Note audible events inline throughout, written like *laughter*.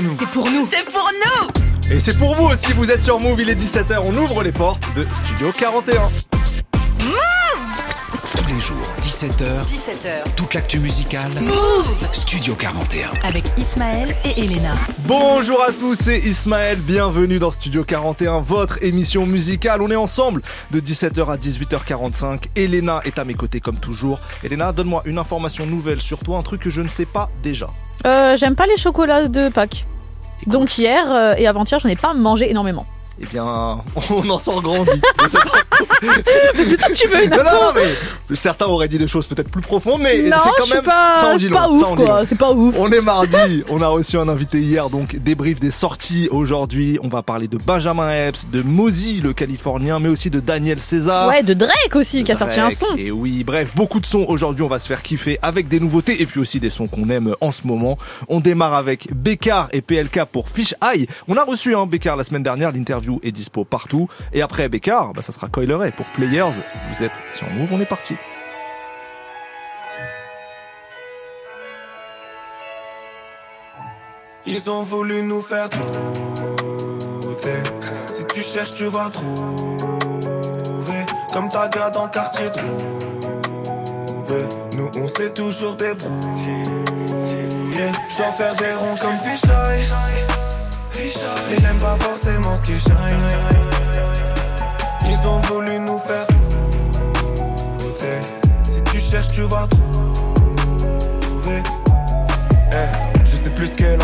pour nous. C'est pour nous. C'est pour nous. Et c'est pour vous aussi, vous êtes sur Move, il est 17h, on ouvre les portes de Studio 41. Tous les jours, 17h, 17h. toute l'actu musicale. Studio 41. Avec Ismaël et Elena. Bonjour à tous, c'est Ismaël, bienvenue dans Studio 41, votre émission musicale. On est ensemble de 17h à 18h45. Elena est à mes côtés comme toujours. Elena, donne-moi une information nouvelle sur toi, un truc que je ne sais pas déjà. Euh, J'aime pas les chocolats de Pâques. Donc hier euh, et avant-hier, j'en ai pas mangé énormément. Eh bien, *laughs* on en sort grandi. *laughs* Mais c'est toi que tu veux une non, non, mais certains auraient dit des choses peut-être plus profondes, mais Non, c'est quand même pas, ça en dit pas long, ça en ouf c'est pas ouf. On est mardi, on a reçu un invité hier, donc débrief des sorties aujourd'hui. On va parler de Benjamin Epps, de Mozy le Californien, mais aussi de Daniel César. Ouais, de Drake aussi qui a sorti un son. Et oui, bref, beaucoup de sons aujourd'hui. On va se faire kiffer avec des nouveautés et puis aussi des sons qu'on aime en ce moment. On démarre avec Bécard et PLK pour Fish Eye. On a reçu un Bécard la semaine dernière. L'interview est dispo partout. Et après Bécard, bah, ça sera Coil Ray pour Players. Vous êtes si on move, on est parti. Ils ont voulu nous faire douter. Si tu cherches, tu vas trouver. Comme ta gars dans le quartier. Nous, on s'est toujours débrouillé. Je dois faire des ronds comme Fisheye. Mais j'aime pas forcément ce qui shine. Ils ont voulu nous faire douter. Si tu cherches, tu vas trouver. Eh, je sais plus ce qu'est.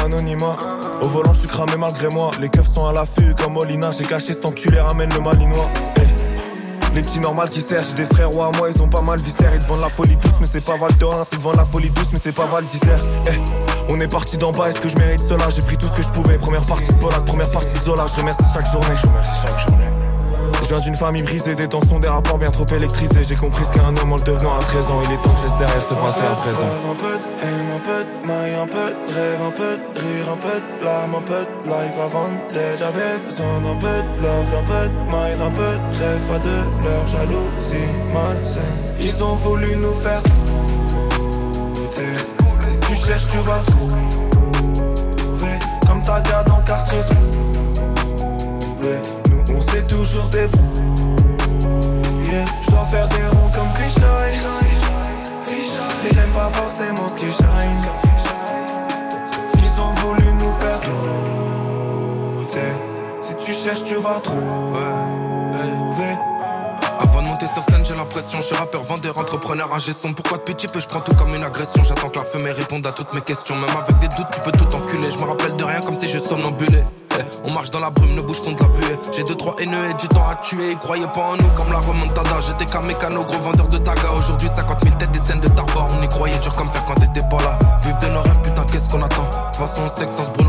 Au volant, je suis cramé malgré moi. Les keufs sont à l'affût comme Molina. J'ai caché cet enculé, ramène le malinois. Les petits normales qui servent, j'ai des frères ou à moi, ils ont pas mal viscère. Ils vendent la folie douce, mais c'est pas Val d'Orens. Ils te vendent la folie douce, mais c'est pas Val. Eh, on est parti d'en bas, est-ce que je mérite cela? J'ai pris tout ce que je pouvais. Première partie de Polak, première partie de Zola. Je remercie chaque journée. Je viens d'une famille brisée, des tensions, des rapports bien trop électrisés. J'ai compris ce qu'est un homme en le devenant à 13 ans. Il est temps que je laisse derrière ce passé à présent. Un peu de un peu de maille, un peu de rêve, un peu de rire, un peu de larmes, un peu de life avant d'être. J'avais besoin d'un peu de love, un peu de mind, un peu de rêve, pas de leur jalousie malsaine. Ils ont voulu nous faire douter. Tu cherches, tu vas trouver. Comme ta dans le quartier trouvé. Toujours débrouillé. Je dois faire des ronds comme Fisheye. Mais j'aime pas forcément ce qui shine. Ils ont voulu nous faire douter. Si tu cherches, tu vas trouver. Avant de monter sur scène, j'ai l'impression, je suis rappeur, vendeur, entrepreneur, ingé son. Pourquoi depuis petit peu, je prends tout comme une agression? J'attends que la fumée réponde à toutes mes questions. Même avec des doutes, tu peux tout enculer. Je me rappelle de rien comme si je somnambulais. On marche dans la brume, nos bouches font de la buée. J'ai deux, trois haineux et du temps à tuer. Ils croyaient pas en nous comme la remontada. J'étais qu'un mécano, gros vendeur de taga. Aujourd'hui, 50 000 têtes, des scènes de tabac. On y croyait dur comme faire quand t'étais pas là. Vive de nos rêves, putain, qu'est-ce qu'on attend? De toute façon, on sait que sans se brûlant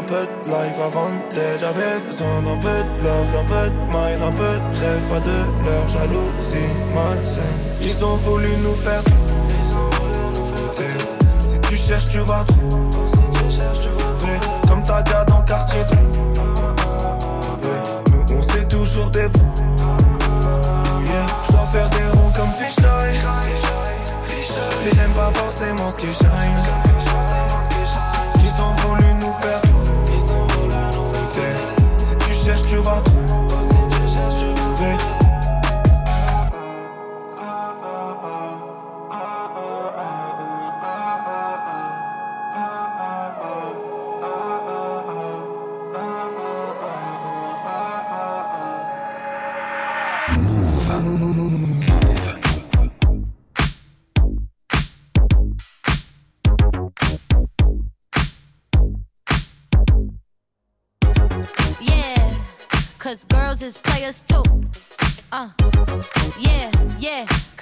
un peu de life avant d'être. J'avais besoin d'un peu de love, un peu de mind, un peu de rêve, pas de leur jalousie malsaine. Ils ont voulu nous faire douter. Si tu cherches, tu vas trouver. Comme ta gars dans quartier trouvé. Nous, on s'est toujours débrouillé. Je dois faire des ronds comme Fisheye. Mais j'aime pas forcément ce qui shine. Ils ont voulu Si tu.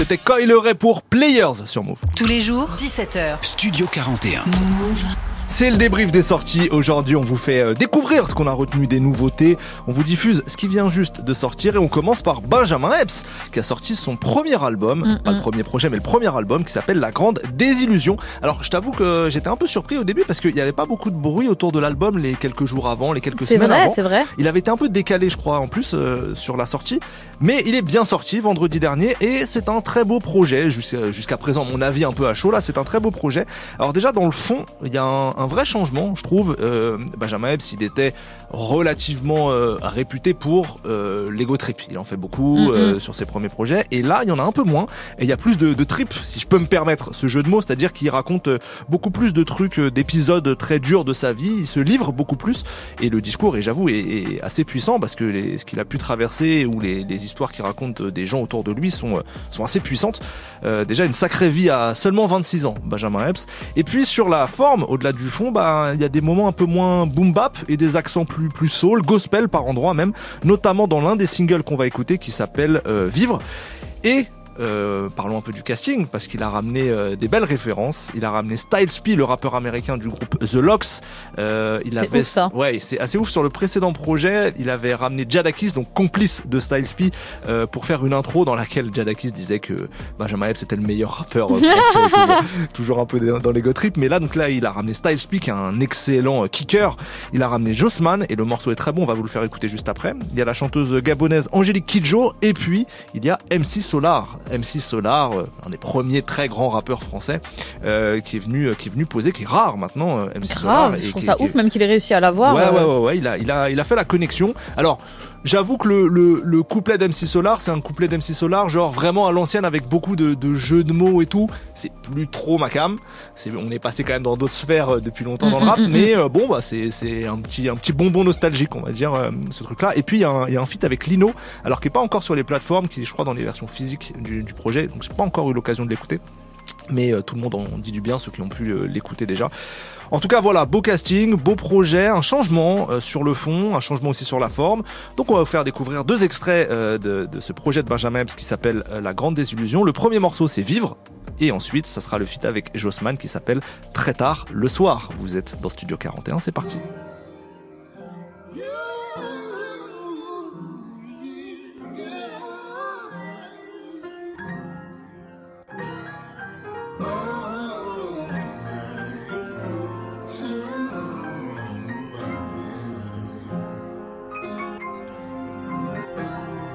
C'était Coil Ray pour Players sur Move. Tous les jours, 17h. Studio 41. C'est le débrief des sorties. Aujourd'hui, on vous fait euh, découvrir ce qu'on a retenu des nouveautés. On vous diffuse ce qui vient juste de sortir et on commence par Benjamin Epps qui a sorti son premier album, Mm, pas le premier projet, mais le premier album qui s'appelle La Grande Désillusion. Alors, je t'avoue que j'étais un peu surpris au début parce qu'il n'y avait pas beaucoup de bruit autour de l'album les quelques jours avant, les quelques semaines vrai, avant. c'est vrai. Il avait été un peu décalé, je crois, en plus euh, sur la sortie, mais il est bien sorti vendredi dernier et c'est un très beau projet. Jusqu'à jusqu'à présent, mon avis un peu à chaud là, c'est un très beau projet. Alors déjà dans le fond, il y a un, un vrai changement, je trouve. Euh, Benjamin Epps, il était relativement euh, réputé pour euh, l'ego trip. Il en fait beaucoup Mhm. euh, sur ses premiers projets et là, il y en a un peu moins et il y a plus de, de trip, si je peux me permettre ce jeu de mots, c'est-à-dire qu'il raconte beaucoup plus de trucs, d'épisodes très durs de sa vie. Il se livre beaucoup plus et le discours, et j'avoue, est, est assez puissant parce que les, ce qu'il a pu traverser ou les, les histoires qu'il raconte des gens autour de lui sont, sont assez puissantes. Déjà une sacrée vie à seulement 26 ans, Benjamin Epps. Et puis sur la forme, au-delà du fond, bah il y a des moments un peu moins boom bap et des accents plus plus soul, gospel par endroits même, notamment dans l'un des singles qu'on va écouter qui s'appelle euh, Vivre. Et euh, parlons un peu du casting parce qu'il a ramené euh, des belles références. Il a ramené Styles P, le rappeur américain du groupe The Locks. Euh, il avait ouf, ça. ouais, c'est assez ouf sur le précédent projet. Il avait ramené Jadakis, donc complice de Styles P, euh, pour faire une intro dans laquelle Jadakis disait que Benjamin Epps était le meilleur rappeur euh, français, *laughs* toujours, toujours un peu dans l'ego trip. Mais là, donc là, il a ramené Styles P, qui est un excellent kicker. Il a ramené Jossman et le morceau est très bon. On va vous le faire écouter juste après. Il y a la chanteuse gabonaise Angélique Kidjo et puis il y a MC Solar. MC Solar, euh, un des premiers très grands rappeurs français, euh, qui est venu, euh, qui est venu poser, qui est rare maintenant. euh, MC Solar. Grave, et je trouve ça ouf même qu'il ait réussi à l'avoir. Ouais, ouais, ouais, ouais, il a, il a, il a fait la connexion. Alors, j'avoue que le, le, le couplet d'MC Solar, c'est un couplet d'MC Solar, genre vraiment à l'ancienne avec beaucoup de, de jeux de mots et tout. C'est plus trop ma cam. On est passé quand même dans d'autres sphères euh, depuis longtemps dans le Mm, rap, mm, mm, mais euh, bon, bah, c'est, un petit, un petit bonbon nostalgique, on va dire, euh, ce truc-là. Et puis, il y a un, il y a un feat avec Lino, alors qui est pas encore sur les plateformes, qui est, je crois, dans les versions physiques du, du projet. Donc, j'ai pas encore eu l'occasion de l'écouter. Mais euh, tout le monde en dit du bien, ceux qui ont pu l'écouter déjà. En tout cas, voilà, beau casting, beau projet, un changement euh, sur le fond, un changement aussi sur la forme. Donc, on va vous faire découvrir deux extraits euh, de, ce projet de Benjamin Epps qui s'appelle euh, La Grande Désillusion. Le premier morceau, c'est Vivre. Et ensuite, ça sera le feat avec Jossman qui s'appelle Très tard le soir. Vous êtes dans Studio 41, c'est parti.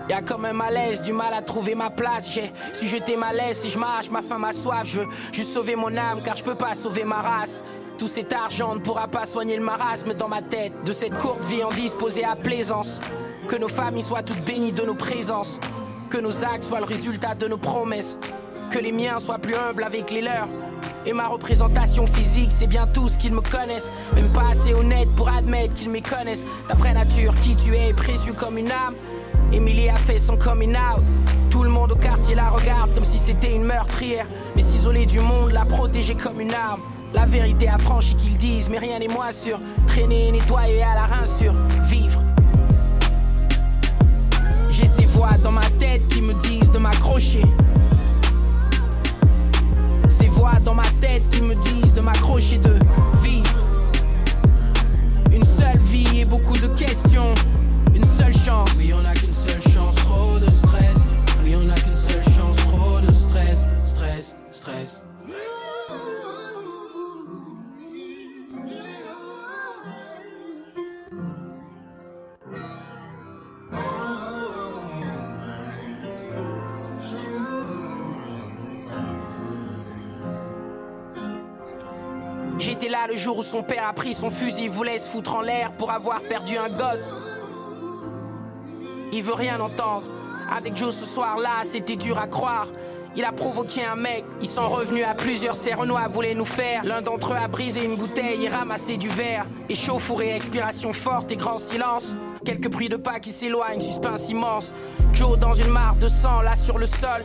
Y'a comme un malaise, du mal à trouver ma place. J'ai su jeter ma laisse, si je marche, ma faim, ma soif. Je veux juste sauver mon âme, car je peux pas sauver ma race. Tout cet argent ne pourra pas soigner le marasme dans ma tête. De cette courte vie en disposée à plaisance. Que nos familles soient toutes bénies de nos présences. Que nos actes soient le résultat de nos promesses. Que les miens soient plus humbles avec les leurs. Et ma représentation physique, c'est bien tous qu'ils me connaissent. Même pas assez honnête pour admettre qu'ils me connaissent. Ta vraie nature, qui tu es, précieux comme une âme. Emily a fait son coming out. Tout le monde au quartier la regarde comme si c'était une meurtrière. Mais s'isoler du monde, la protéger comme une arme. La vérité affranchie qu'ils disent, mais rien n'est moins sûr. Traîner, nettoyer à la rinsure, vivre. J'ai ces voix dans ma tête qui me disent de m'accrocher. Ces voix dans ma tête qui me disent de m'accrocher, de vivre. Une seule vie et beaucoup de questions. Une seule chance. J'étais là le jour où son père a pris son fusil, voulait se foutre en l'air pour avoir perdu un gosse. Il veut rien entendre. Avec Joe ce soir-là, c'était dur à croire. Il a provoqué un mec, ils sont revenus à plusieurs, ces Renois voulaient nous faire. L'un d'entre eux a brisé une bouteille et ramassé du verre. Échauffourée, expiration forte et grand silence. Quelques bruits de pas qui s'éloignent, suspense immense. Joe dans une mare de sang, là sur le sol.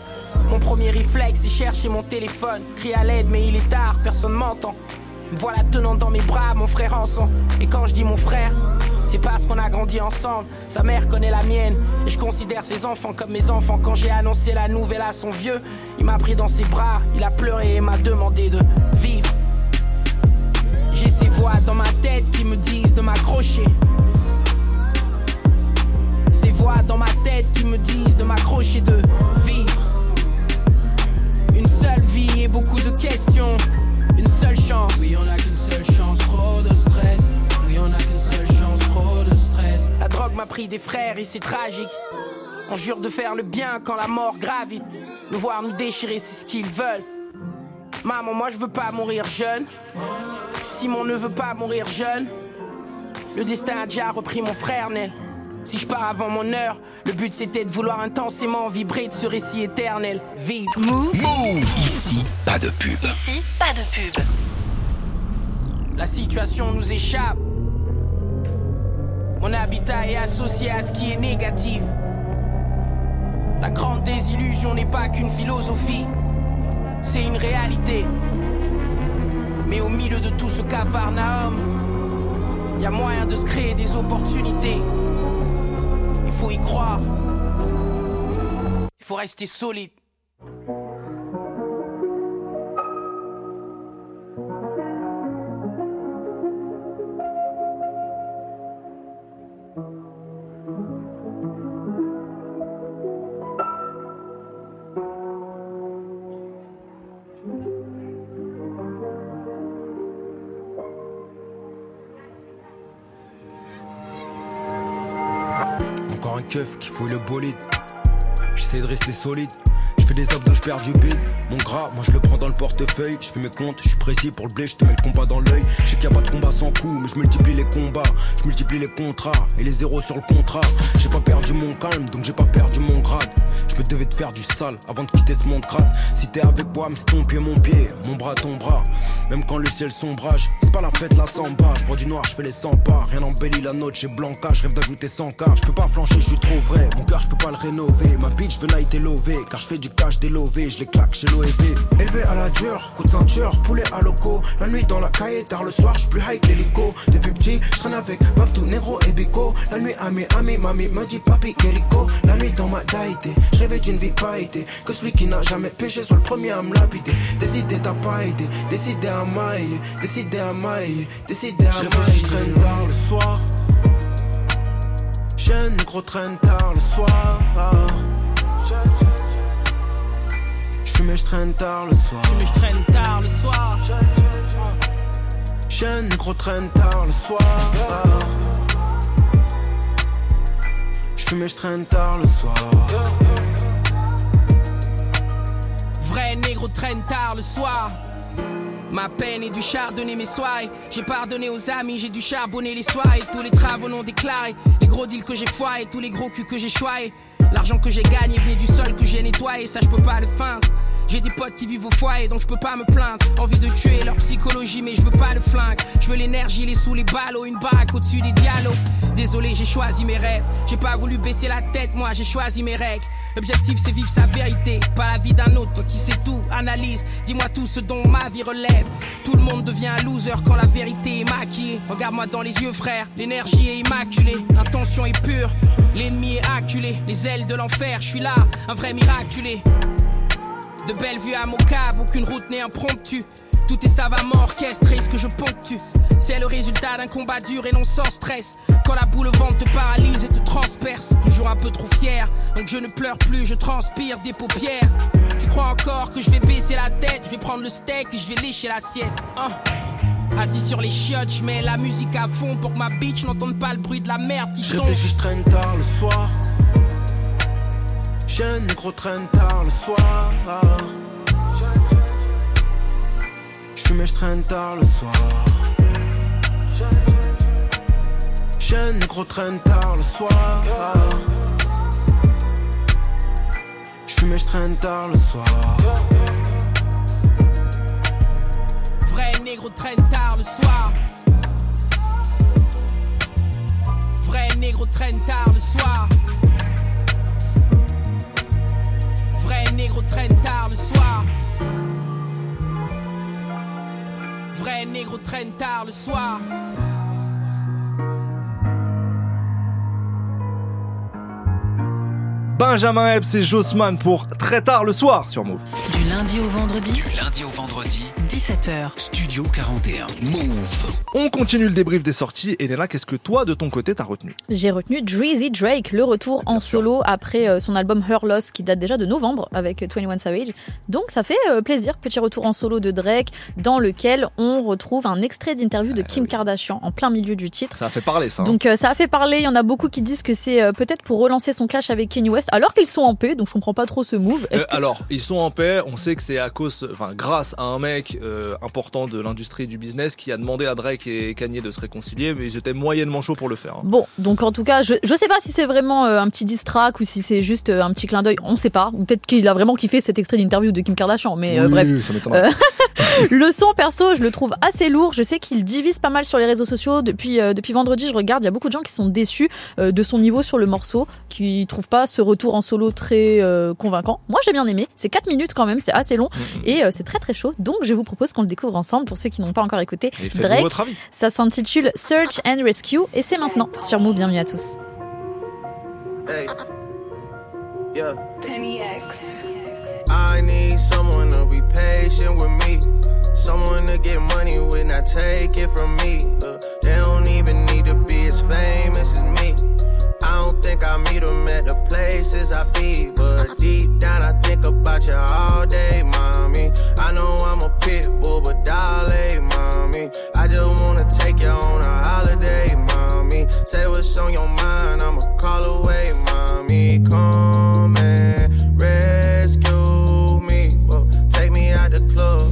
Mon premier réflexe, c'est chercher mon téléphone. Crie à l'aide, mais il est tard, personne m'entend. Me Voilà tenant dans mes bras mon frère en sang. Et quand je dis mon frère, c'est parce qu'on a grandi ensemble. Sa mère connaît la mienne. Et je considère ses enfants comme mes enfants. Quand j'ai annoncé la nouvelle à son vieux, il m'a pris dans ses bras. Il a pleuré et m'a demandé de vivre. J'ai ces voix dans ma tête qui me disent de m'accrocher. Ces voix dans ma tête qui me disent de m'accrocher, de vivre. Une seule vie et beaucoup de questions. Une seule chance. Oui, on a qu'une seule chance, trop drogue m'a pris des frères et c'est tragique. On jure de faire le bien quand la mort gravite. Nous voir nous déchirer, c'est ce qu'ils veulent. Maman, moi je veux pas mourir jeune. Simon ne veut pas mourir jeune. Le destin a déjà repris mon frère Nel. Si je pars avant mon heure, le but c'était de vouloir intensément vibrer de ce récit éternel. Vive. Move. Ici, pas de pub. Ici, pas de pub. La situation nous échappe. Mon habitat est associé à ce qui est négatif. La grande désillusion n'est pas qu'une philosophie, c'est une réalité. Mais au milieu de tout ce cafarnaum, il y a moyen de se créer des opportunités. Il faut y croire. Il faut rester solide. Encore un keuf qui fouille le bolide. J'essaie de rester solide. Je fais des abdos, je perds du bide. Mon gras, moi je le prends dans le portefeuille. Je fais mes comptes, je suis précis pour le blé, je te mets le combat dans l'œil. Je sais qu'il n'y a pas de combat sans coup, mais je multiplie les combats. Je multiplie les contrats et les zéros sur le contrat. J'ai pas perdu mon calme, donc j'ai pas perdu mon grade. Je me devais de faire du sale avant de quitter ce monde crade. Si t'es avec moi, c'est ton pied, mon pied, mon bras, ton bras. Même quand le ciel sombrage, c'est pas la fête, la samba. Je bois du noir, je fais les 100 pas. Rien n'embellit la note, j'ai blanca, je rêve d'ajouter 100 k. Je peux pas flancher, je suis trop vrai. Mon cœur, je peux pas le rénover. Ma bitch veut night lové, car je fais du cash délové. Je les claque chez l'OEV. Élevé à la dure, coup de ceinture, poulet à loco. La nuit dans la caille, tard le soir, je plus high que l'hélico. Depuis petit, je traîne avec Babtou, Negro et Bico. La nuit, ami, ami, mamie me dit papi, Kerico. La nuit dans ma daïté, je rêvais d'une vie pas été. Que celui qui n'a jamais péché soit le premier à me lapider. Décidé t'as pas aidé, décidé à mailler, décidé à mailler, décidé à Je mailler. traîne tard le soir. Jeune gros traîne tard le soir. J'fume et je traîne tard le soir. Mais je traîne tard le soir. Jeune gros traîne tard le soir. J'fume et je traîne tard le soir. Vrai négro traîne tard le soir. Ma peine est du chardonnay mes soies. J'ai pardonné aux amis, j'ai dû charbonner les soies. Tous les travaux non déclarés, les gros deals que j'ai foirés, tous les gros culs que j'ai choyés. L'argent que j'ai gagné venait du sol que j'ai nettoyé, ça je peux pas le feindre. J'ai des potes qui vivent au foyer, donc je peux pas me plaindre. Envie de tuer leur psychologie, mais je veux pas le flingue. Je veux l'énergie, les sous, les ballots, une baraque au-dessus des dialogues. Désolé, j'ai choisi mes rêves. J'ai pas voulu baisser la tête, moi j'ai choisi mes règles. L'objectif c'est vivre sa vérité, pas la vie d'un autre. Toi qui sais tout, analyse, dis-moi tout ce dont ma vie relève. Tout le monde devient un loser quand la vérité est maquillée. Regarde-moi dans les yeux, frère, l'énergie est immaculée, l'intention est pure, l'ennemi est acculé, les ailes de l'enfer, je suis là, un vrai miraculé. De belles vues à Mocab, aucune route n'est impromptue. Tout est savamment orchestré, ce que je ponctue. C'est le résultat d'un combat dur et non sans stress. Quand la boule au ventre te paralyse et te transperce. Toujours un peu trop fier, donc je ne pleure plus, je transpire des paupières. Tu crois encore que je vais baisser la tête, je vais prendre le steak et je vais lécher l'assiette. Hein? Assis sur les chiottes, je mets la musique à fond pour que ma bitch n'entende pas le bruit de la merde qui tombe. je traîne tard le soir. Jeune négro traîne tard le soir. Je fume et je traîne tard le soir. Jeune négro traîne tard le soir. Je fume et je traîne tard le soir. Vrai négro traîne tard le soir. Vrai négro traîne tard le soir. Vrai négro traîne tard le soir. Benjamin Epps et Jossman pour très tard le soir sur Move. Du lundi au vendredi, Du lundi au vendredi, 17h. Studio 41. Move. On continue le débrief des sorties. Elena, qu'est-ce que toi, de ton côté, t'as retenu? J'ai retenu Drizzy Drake, le retour en solo après euh, son album Her Loss qui date déjà de novembre avec 21 Savage. Donc ça fait euh, plaisir, petit retour en solo de Drake dans lequel on retrouve un extrait d'interview de Kim Kardashian en plein milieu du titre. Ça a fait parler, ça. hein. Donc euh, ça a fait parler, il y en a beaucoup qui disent que c'est peut-être pour relancer son clash avec Kanye West alors qu'ils sont en paix, donc je comprends pas trop ce move. Euh, que- alors, ils sont en paix. On sait que c'est à cause, enfin, grâce à un mec euh, important de l'industrie du business qui a demandé à Drake et Kanye de se réconcilier, mais ils étaient moyennement chauds pour le faire. hein. Bon, donc en tout cas, je, je sais pas si c'est vraiment euh, un petit diss track ou si c'est juste euh, un petit clin d'œil, on sait pas. Ou peut-être qu'il a vraiment kiffé cet extrait d'interview de Kim Kardashian, mais euh, Oui, bref. ça *laughs* le son perso, je le trouve assez lourd. Je sais qu'il divise pas mal sur les réseaux sociaux. Depuis, euh, depuis vendredi, je regarde, il y a beaucoup de gens qui sont déçus euh, de son niveau sur le morceau, qui trouvent pas ce retour en solo très euh, convaincant. Moi, j'ai bien aimé. C'est 4 minutes quand même, c'est assez long Mm, et euh, c'est très très chaud. Donc, je vous propose qu'on le découvre ensemble pour ceux qui n'ont pas encore écouté. Et Drake, votre avis. ça s'intitule Search and Rescue et c'est maintenant sur Move. Bienvenue à tous. Hey. Yeah. I need someone to be patient with me. Someone to get money with, not take it from me. Uh, they don't even need to be as famous as me. Don't think I meet them at the places I be. But deep down, I think about you all day, mommy. I know I'm a pit bull, but darling, mommy. I just wanna take you on a holiday, mommy. Say what's on your mind, I'ma call away, mommy. Come and rescue me. Take me out the club,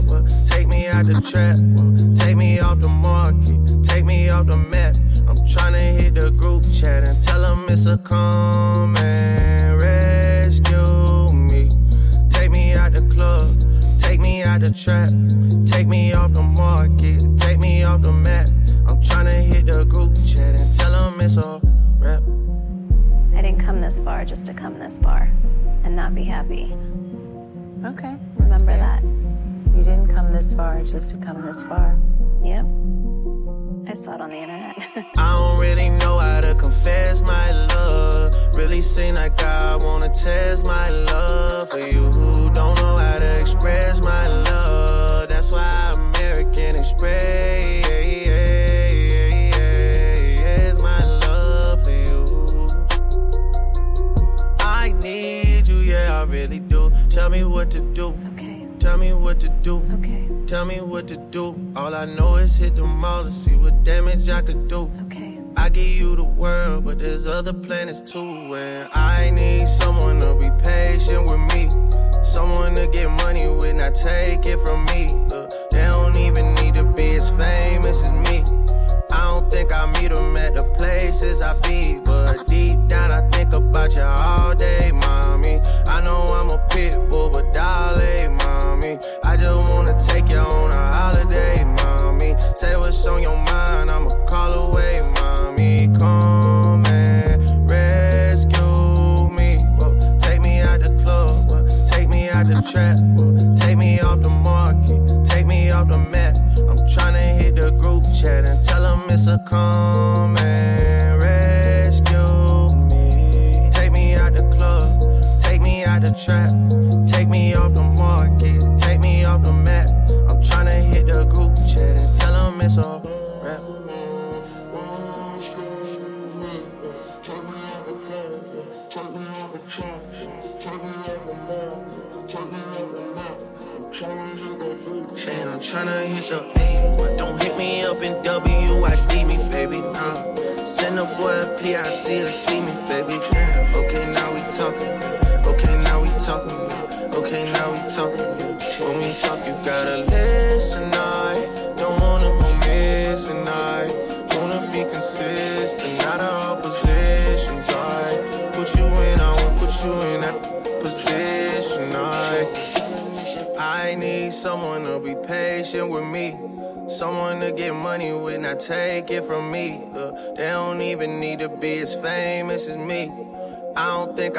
take me out the trap, I'm tryna hit the group chat and tell them it's a come and rescue me. Take me out the club, take me out the trap, take me off the market, take me off the map. I'm tryna hit the group chat and tell them it's a rap. I didn't come this far just to come this far and not be happy. Okay. Remember that. You didn't come this far just to come this far. Yep. I saw it on the internet. *laughs* I don't really know how to confess my love. Really seem like I wanna test my love for you who don't know how to express my love. That's why American Express my love for you. I need you, yeah, I really do. Tell me what to do. Tell me what to do. Okay. Tell me what to do. All I know is hit the mall to see what damage I could do. Okay. I give you the world, but there's other planets too. And I need someone to be patient with me. Someone to get money with, not take it from me.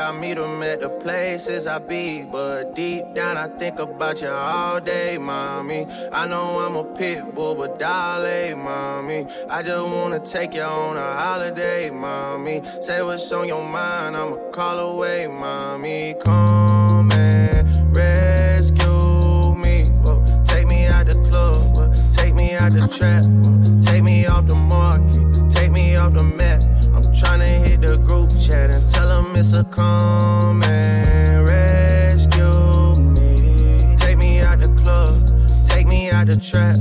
I meet them at the places I be, but deep down I think about you all day, mommy. I know I'm a pit bull, but darling, mommy. I just wanna take you on a holiday, mommy. Say what's on your mind, I'ma call away, mommy. Come and rescue me. Whoa. Take me out the club, whoa. take me out the trap, whoa. take me off the market, a come and rescue me. Take me out the club, take me out the trap,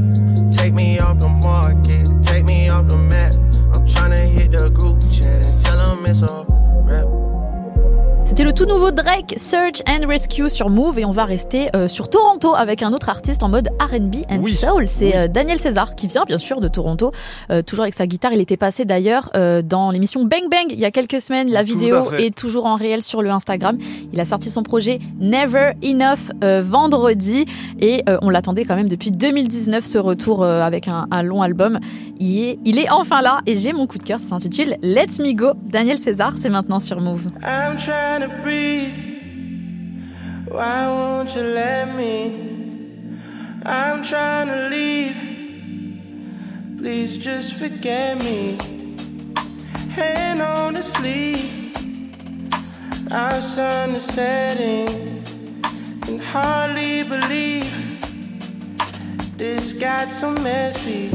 tout nouveau Drake Search and Rescue sur Move et on va rester euh, sur Toronto avec un autre artiste en mode R&B and Oui. soul. C'est euh, Daniel César qui vient bien sûr de Toronto, euh, toujours avec sa guitare. Il était passé d'ailleurs euh, dans l'émission Bang Bang il y a quelques semaines. La Tout vidéo est toujours en réel sur le Instagram. Il a sorti son projet Never Enough euh, vendredi et euh, on l'attendait quand même depuis 2019 ce retour euh, avec un, un long album. Il est, il est enfin là et j'ai mon coup de cœur. Ça s'intitule Let Me Go. Daniel César, c'est maintenant sur Move. I'm trying to breathe. Why won't you let me? I'm trying to leave. Please just forget me. Hand on the sleeve. Our sun is setting. Can hardly believe this got so messy.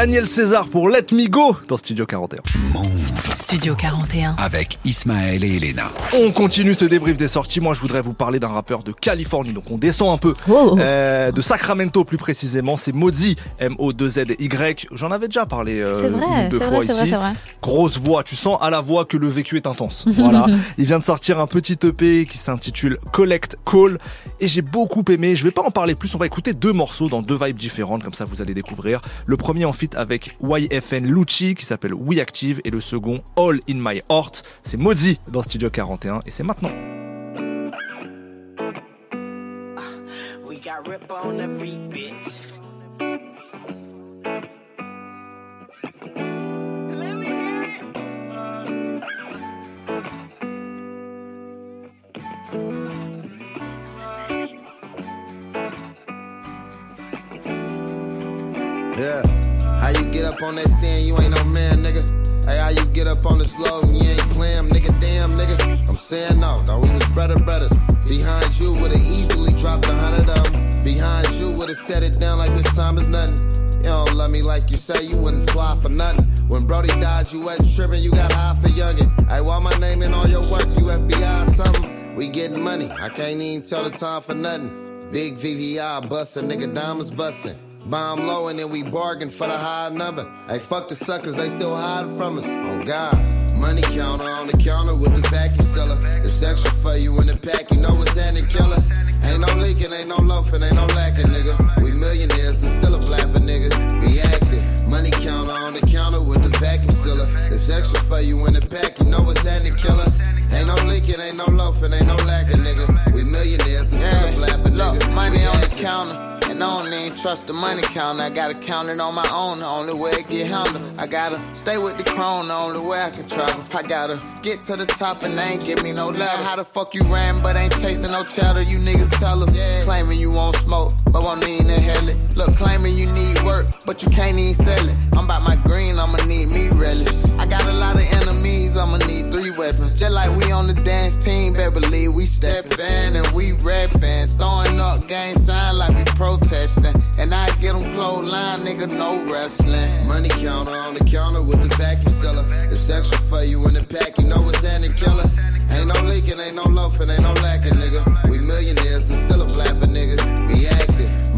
Daniel César pour Let Me Go dans Studio 41. Studio 41. Avec Ismaël et Elena. On continue ce débrief des sorties. Moi, je voudrais vous parler d'un rappeur de Californie. Donc, on descend un peu Oh. euh, de Sacramento plus précisément. C'est Mozzy, M-O-2-Z-Y. J'en avais déjà parlé euh, C'est une vrai, deux c'est fois vrai, c'est vrai, ici. c'est vrai. Grosse voix. Tu sens à la voix que le vécu est intense. *laughs* Voilà. Il vient de sortir un petit EP qui s'intitule Collect Call. Et j'ai beaucoup aimé. Je vais pas en parler plus. On va écouter deux morceaux dans deux vibes différentes. Comme ça, vous allez découvrir. Le premier en feat avec YFN Lucci qui s'appelle We Active. Et le second All in My Heart. C'est Mozzy dans Studio 41. Et c'est maintenant. We got rip on the beat, bitch. Yeah. How you get up on that stand? You ain't no man, nigga. Hey, how you get up on the slow and you ain't playing, nigga? Damn, nigga. I'm saying no, though We was brother brothers. Behind you would've easily dropped a hundred of 'em. Behind you would've set it down like this time is nothing. You don't love me like you say, you wouldn't slide for nothing. When Brody died, you wasn't tripping, you got high for youngin'. Hey, why my name in all your work? You FBI something? We getting money, I can't even tell the time for nothing. Big VVI bustin', nigga, diamonds bustin'. Bomb low and then we bargain for the high number. Hey, fuck the suckers, they still hiding from us. On God. Money counter on the counter with the vacuum sealer. It's extra for you in the pack, you know it's Andy Killer. Ain't no leaking, ain't no loafing, ain't no lacking, nigga. We millionaires and still a blapper, nigga. We active. Money counter on the counter with the vacuum sealer. It's extra for you in the pack, you know it's Andy Killer. Ain't no leaking, ain't no loafing, ain't no lacking, nigga. We millionaires and still a blapper, nigga. Look, money We on the counter. And I don't even trust the money count. I gotta count it on my own. The only way it get handled. I gotta stay with the crown. The only way I can travel. I gotta get to the top and they ain't give me no ladder. How the fuck you ran but ain't chasing no chatter? You niggas tell us. Yeah. Claiming you won't smoke, but won't need to hell it. Look, claiming you need work, but you can't even sell it. I'm about my green, I'ma need me relish. I got a lot of I'ma need three weapons. Just like we on the dance team, believe we steppin' and we rapping. Throwing up gang sign like we protesting. And I get them clothesline, nigga, no wrestling. Money counter on the counter with the vacuum seller. It's extra for you in the pack, you know it's Andy Killer. Ain't no leaking, ain't no loafing, ain't no lacking, nigga. We millionaires and still a active.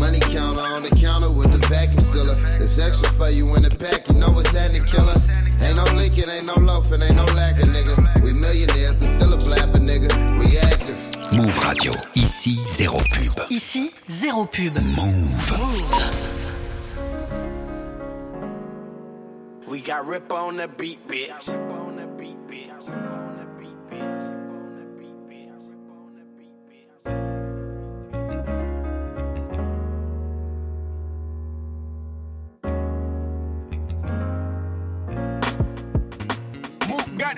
Money counter on the counter with the vacuum sealer. It's extra for you in the pack, you know it's Andy Killer. Ain't no leaking, ain't no loafing, ain't no lacking, nigga. We millionaires and still a blapper, nigga. We active. Move Radio. Ici, zéro pub. Ici, zéro pub. Move. We got rip on the beat, bitch.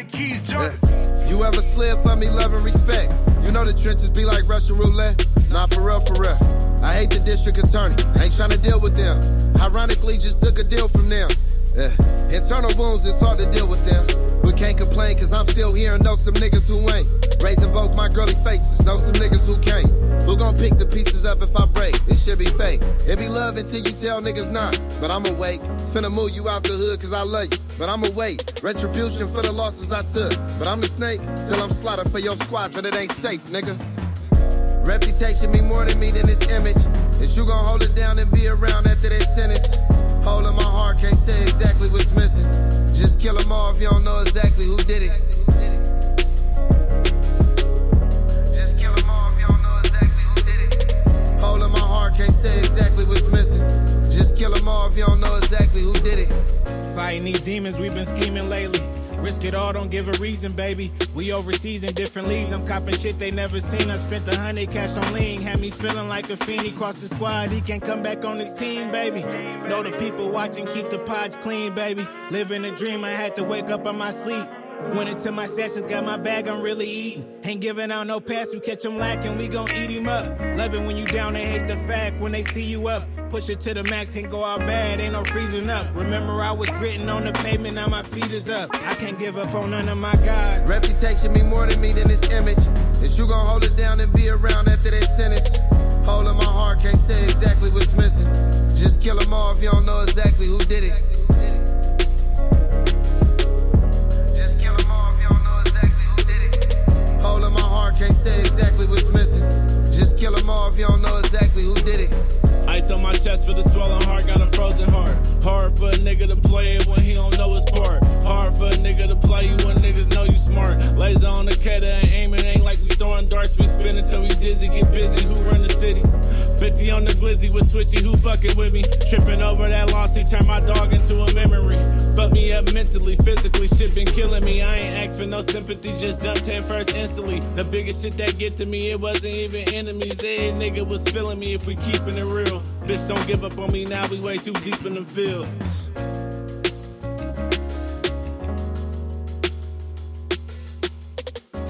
The keys, You ever slid for me, love and respect? You know the trenches be like Russian roulette. Nah, for real, for real. I hate the district attorney. Ain't tryna deal with them. Ironically, just took a deal from them. Yeah. Internal wounds, it's hard to deal with them. But can't complain, cause I'm still here and know some niggas who ain't. Raising both my girly faces, know some niggas who can't. Who gon' pick the pieces up if I break? It should be fake. It be love until you tell niggas not. But I'm awake. Finna move you out the hood cause I love you. But I'm awake. Retribution for the losses I took. But I'm the snake till I'm slaughtered for your squadron. It ain't safe, nigga. Reputation mean more to me than this image. Is you gon' hold it down and be around after that sentence? Hole in my heart, can't say exactly what's missing. Just kill 'em all if you don't know exactly who did it. Just kill 'em all if you don't know exactly who did it. Hole in my heart, can't say exactly what's missing. Just kill 'em all if you don't know exactly who did it. Fighting these demons, we've been scheming lately. Risk it all, don't give a reason, baby. We overseas in different leagues. I'm copping shit they never seen. I spent a hundred cash on lean. Had me feeling like a fiend. He crossed the squad, he can't come back on his team, baby. Know the people watching, keep the pods clean, baby. Living a dream, I had to wake up on my sleep. Went into my stashes, got my bag, I'm really eating. Ain't giving out no pass, we catch them lacking, we gon' eat him up. Love it when you down, they hate the fact when they see you up. Push it to the max, can't go out bad, ain't no freezing up. Remember, I was gritting on the pavement, now my feet is up. I can't give up on none of my guys. Reputation mean more to me than this image. Is you gon' hold it down and be around after that sentence? Hole in my heart, can't say exactly what's missing. Just kill 'em all if you don't know exactly who did it. Can't say exactly what's missing. Just kill them all if you don't know exactly who did it. Ice on my chest for the swelling heart, got a frozen heart. Hard for a nigga to play it when he don't know his part. Hard for a nigga to play you when niggas know you smart. Laser on the cater and aiming, ain't like we throwing darts. We spin until we dizzy, get busy. Who run the city? 50 on the glizzy with switchy, who fucking with me? Tripping over that loss, he turned my dog into a memory. Fuck me up mentally, physically, shit been killing me. I ain't asked for no sympathy, just jumped head first instantly. The biggest shit that get to me, it wasn't even enemies. Hey, nigga was feeling me if we keeping it real. Bitch, don't give up on me now, we way too deep in the field.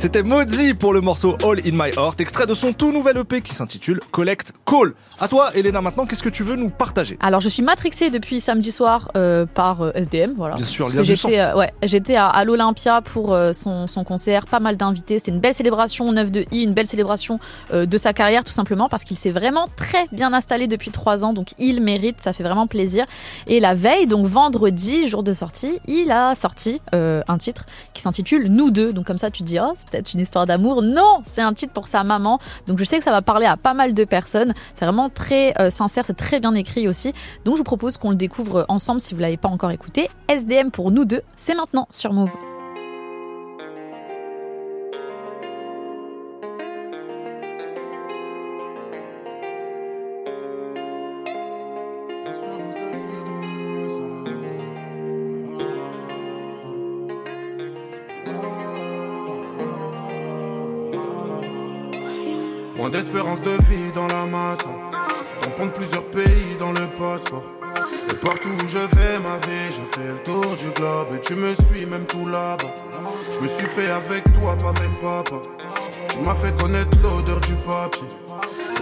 C'était Mozzi pour le morceau All in My Heart, extrait de son tout nouvel EP qui s'intitule Collect Call. À toi, Elena, maintenant, qu'est-ce que tu veux nous partager? Alors, je suis matrixée depuis samedi soir euh, par euh, SDM, voilà. Bien sûr. J'étais euh, ouais, j'étais à, à l'Olympia pour euh, son, son concert, pas mal d'invités. C'est une belle célébration 9 de I, une belle célébration de sa carrière, tout simplement parce qu'il s'est vraiment très bien installé depuis trois ans, donc il mérite, ça fait vraiment plaisir. Et la veille, donc vendredi, jour de sortie, il a sorti un titre qui s'intitule Nous deux. Donc comme ça, tu te dis, oh, c'est peut-être une histoire d'amour. Non, c'est un titre pour sa maman. Donc je sais que ça va parler à pas mal de personnes. C'est vraiment très euh, sincère, c'est très bien écrit aussi. Donc je vous propose qu'on le découvre ensemble si vous l'avez pas encore écouté. SDM pour nous deux, c'est maintenant sur Move. D'espérance de vie dans la masse. Tampon de plusieurs pays dans le passeport. Et partout où je vais ma vie, je fais le tour du globe. Et tu me suis même tout là-bas. Je me suis fait avec toi, pas avec papa. Tu m'as fait connaître l'odeur du papier.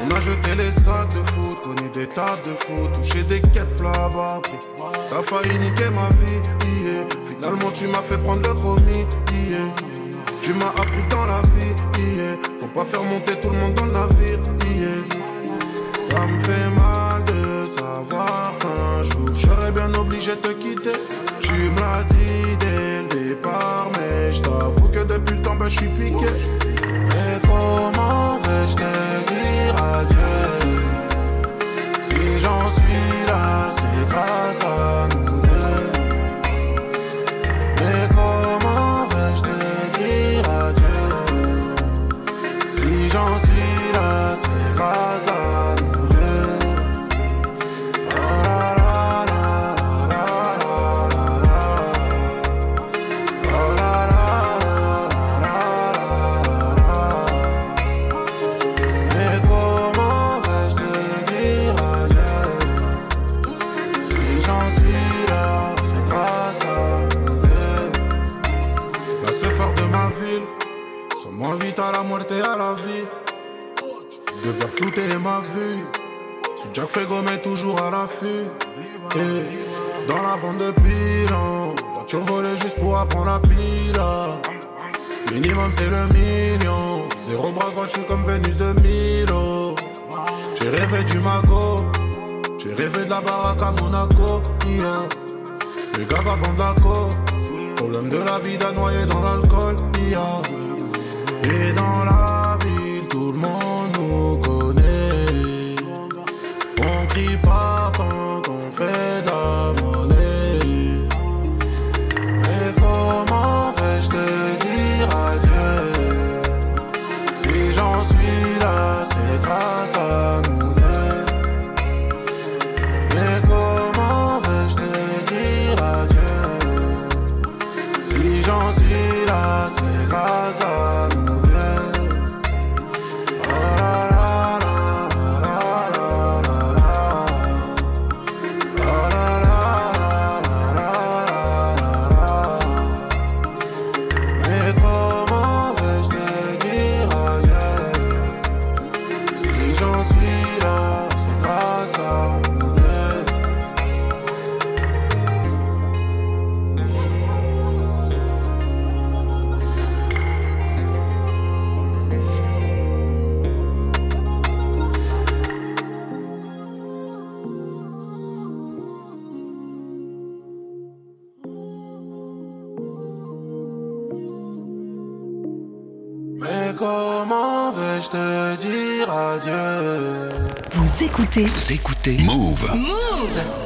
On a jeté les sacs de foot, connu des tables de foot, touché des quêtes plats bas. T'as failli niquer ma vie. Finalement tu m'as fait prendre le chromie. Tu m'as appris dans la vie. Pas faire monter tout le monde dans le navire, yeah. Ça me fait mal de savoir qu'un jour j'aurais bien obligé de te quitter. Tu me l'as dit dès le départ, mais je t'avoue que depuis le temps, ben, je suis piqué. Et comment vais-je te dire adieu? Si j'en suis là, c'est grâce à nous Jack Fego mais toujours à l'affût. Dans la vente de pilon, voiture volée juste pour apprendre la pila. Minimum c'est le million. Zéro bras droit, je suis comme Vénus de Milo. J'ai rêvé du mago. J'ai rêvé de la baraque à Monaco. Les gars va vendre la côte. Problème de la vie noyer dans l'alcool. Et dans la Mais comment vais-je te dire adieu? Vous écoutez Vous écoutez Move. Move.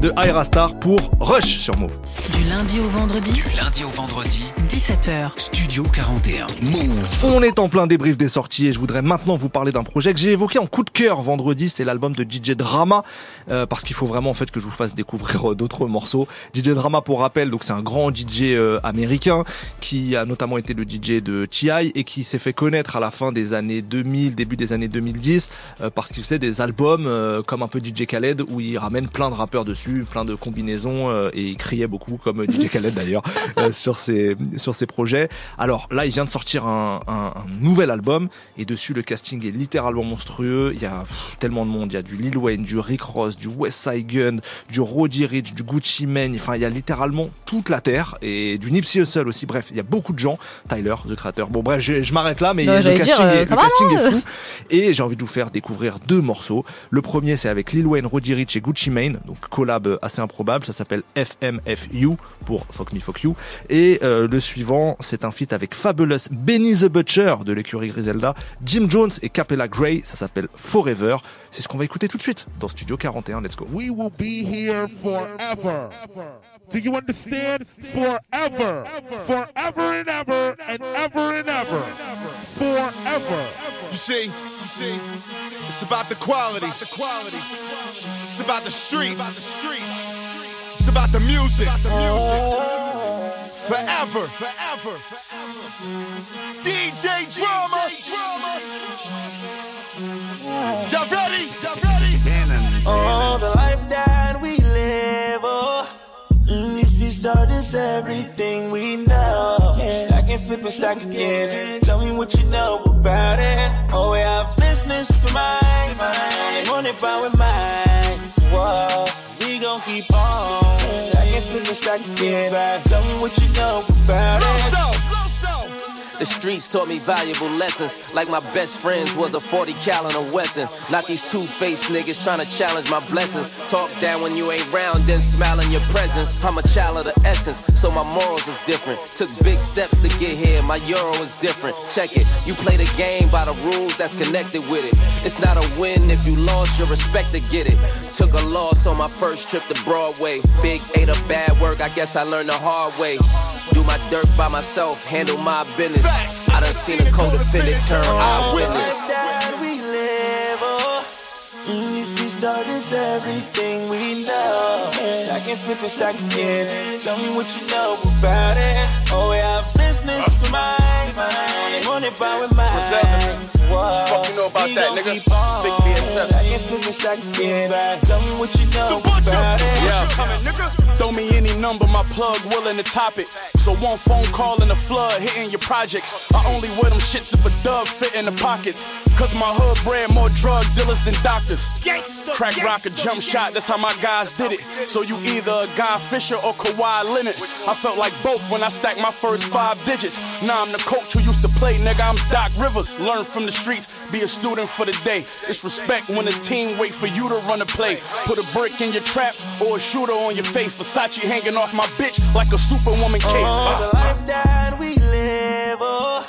De Ira Star pour Rush sur Move. Du lundi au vendredi. Du lundi au vendredi. 17h. Studio 41. Move. On est en plein débrief des sorties et je voudrais maintenant vous parler d'un projet que j'ai évoqué en coup de cœur vendredi, c'est l'album de DJ Drama euh, parce qu'il faut vraiment en fait que je vous fasse découvrir euh, d'autres morceaux. DJ Drama pour rappel, donc c'est un grand DJ euh, américain qui a notamment été le DJ de T.I. et qui s'est fait connaître à la fin des années 2000, début des années 2010 euh, parce qu'il faisait des albums euh, comme un peu DJ Khaled où il ramène plein de rappeurs dessus, plein de combinaisons euh, et il criait beaucoup comme DJ *laughs* Khaled d'ailleurs sur ses sur ses projets. Alors là, il vient de sortir un, un- un nouvel album et dessus le casting est littéralement monstrueux. Il y a pff, tellement de monde. Il y a du Lil Wayne, du Rick Ross, du West Side Gun, du Roddy Ricch, du Gucci Mane. Enfin, il y a littéralement toute la terre et du Nipsey Hussle aussi. Bref, il y a beaucoup de gens. Tyler, le créateur. Bon bref, je, je m'arrête là, mais Non, le casting, dire, euh, est, le casting est fou. Et j'ai envie de vous faire découvrir deux morceaux. Le premier, c'est avec Lil Wayne, Roddy Ricch et Gucci Mane, donc collab assez improbable. Ça s'appelle FMFU pour Fuck Me Fuck You. Et euh, le suivant, c'est un feat avec Fabulous Benny the Butcher de l'écurie Griselda, Jim Jones et Capella Gray. Ça s'appelle Forever. C'est ce qu'on va écouter tout de suite dans Studio 41. Let's go. We will be here forever. Do you understand? Forever. Forever and ever and ever and ever. Forever. You see, you see, it's about the quality. The quality. It's about the streets. It's about the music. Forever. Forever. DJ Drama. Y'all ready? Y'all ready? Oh, the Bitch is everything we know. Stack and flip and stack again. Tell me what you know about it. Oh, we have business for mine, mine. Money bound with mine. Whoa, we gon' keep on. Stack and flip and stack again. Tell me what you know about it. The streets taught me valuable lessons. Like my best friends was a 40 cal and a Wesson. Not these two-faced niggas trying to challenge my blessings. Talk down when you ain't round, then smile in your presence. I'm a child of the essence, so my morals is different. Took big steps to get here, my euro is different. Check it, you play the game by the rules that's connected with it. It's not a win if you lost, your respect to get it. Took a loss on my first trip to Broadway. Big ate of bad work, I guess I learned the hard way. Do my dirt by myself, handle my business. I done seen a co-defendant turn eyewitness. that we live, oh. Mm, these streets taught us everything we know. Stack and flip and stack again. Tell me what you know about it. Oh, we have business for mine, mine. Want it by with mine. Whoa. Fuck you know about We that, gon' nigga? keep on. Big BSF. Stack and flip and stack again. Tell me what you know about it. Yeah. Throw me any number, my plug willing to top it. So one phone call in a flood hitting your projects. I only wear them shits if a dub fit in the pockets. Cause my hood bred more drug dealers than doctors. Crack rock a jump shot, that's how my guys did it. So you either a Guy Fisher or Kawhi Leonard. I felt like both when I stacked my first five digits. Now I'm the coach who used to play, nigga. I'm Doc Rivers. Learn from the streets, be a student for the day. It's respect when the team wait for you to run a play. Put a brick in your trap or a shooter on your face. Versace hanging off my bitch like a superwoman cape. Oh, the life that we live, oh.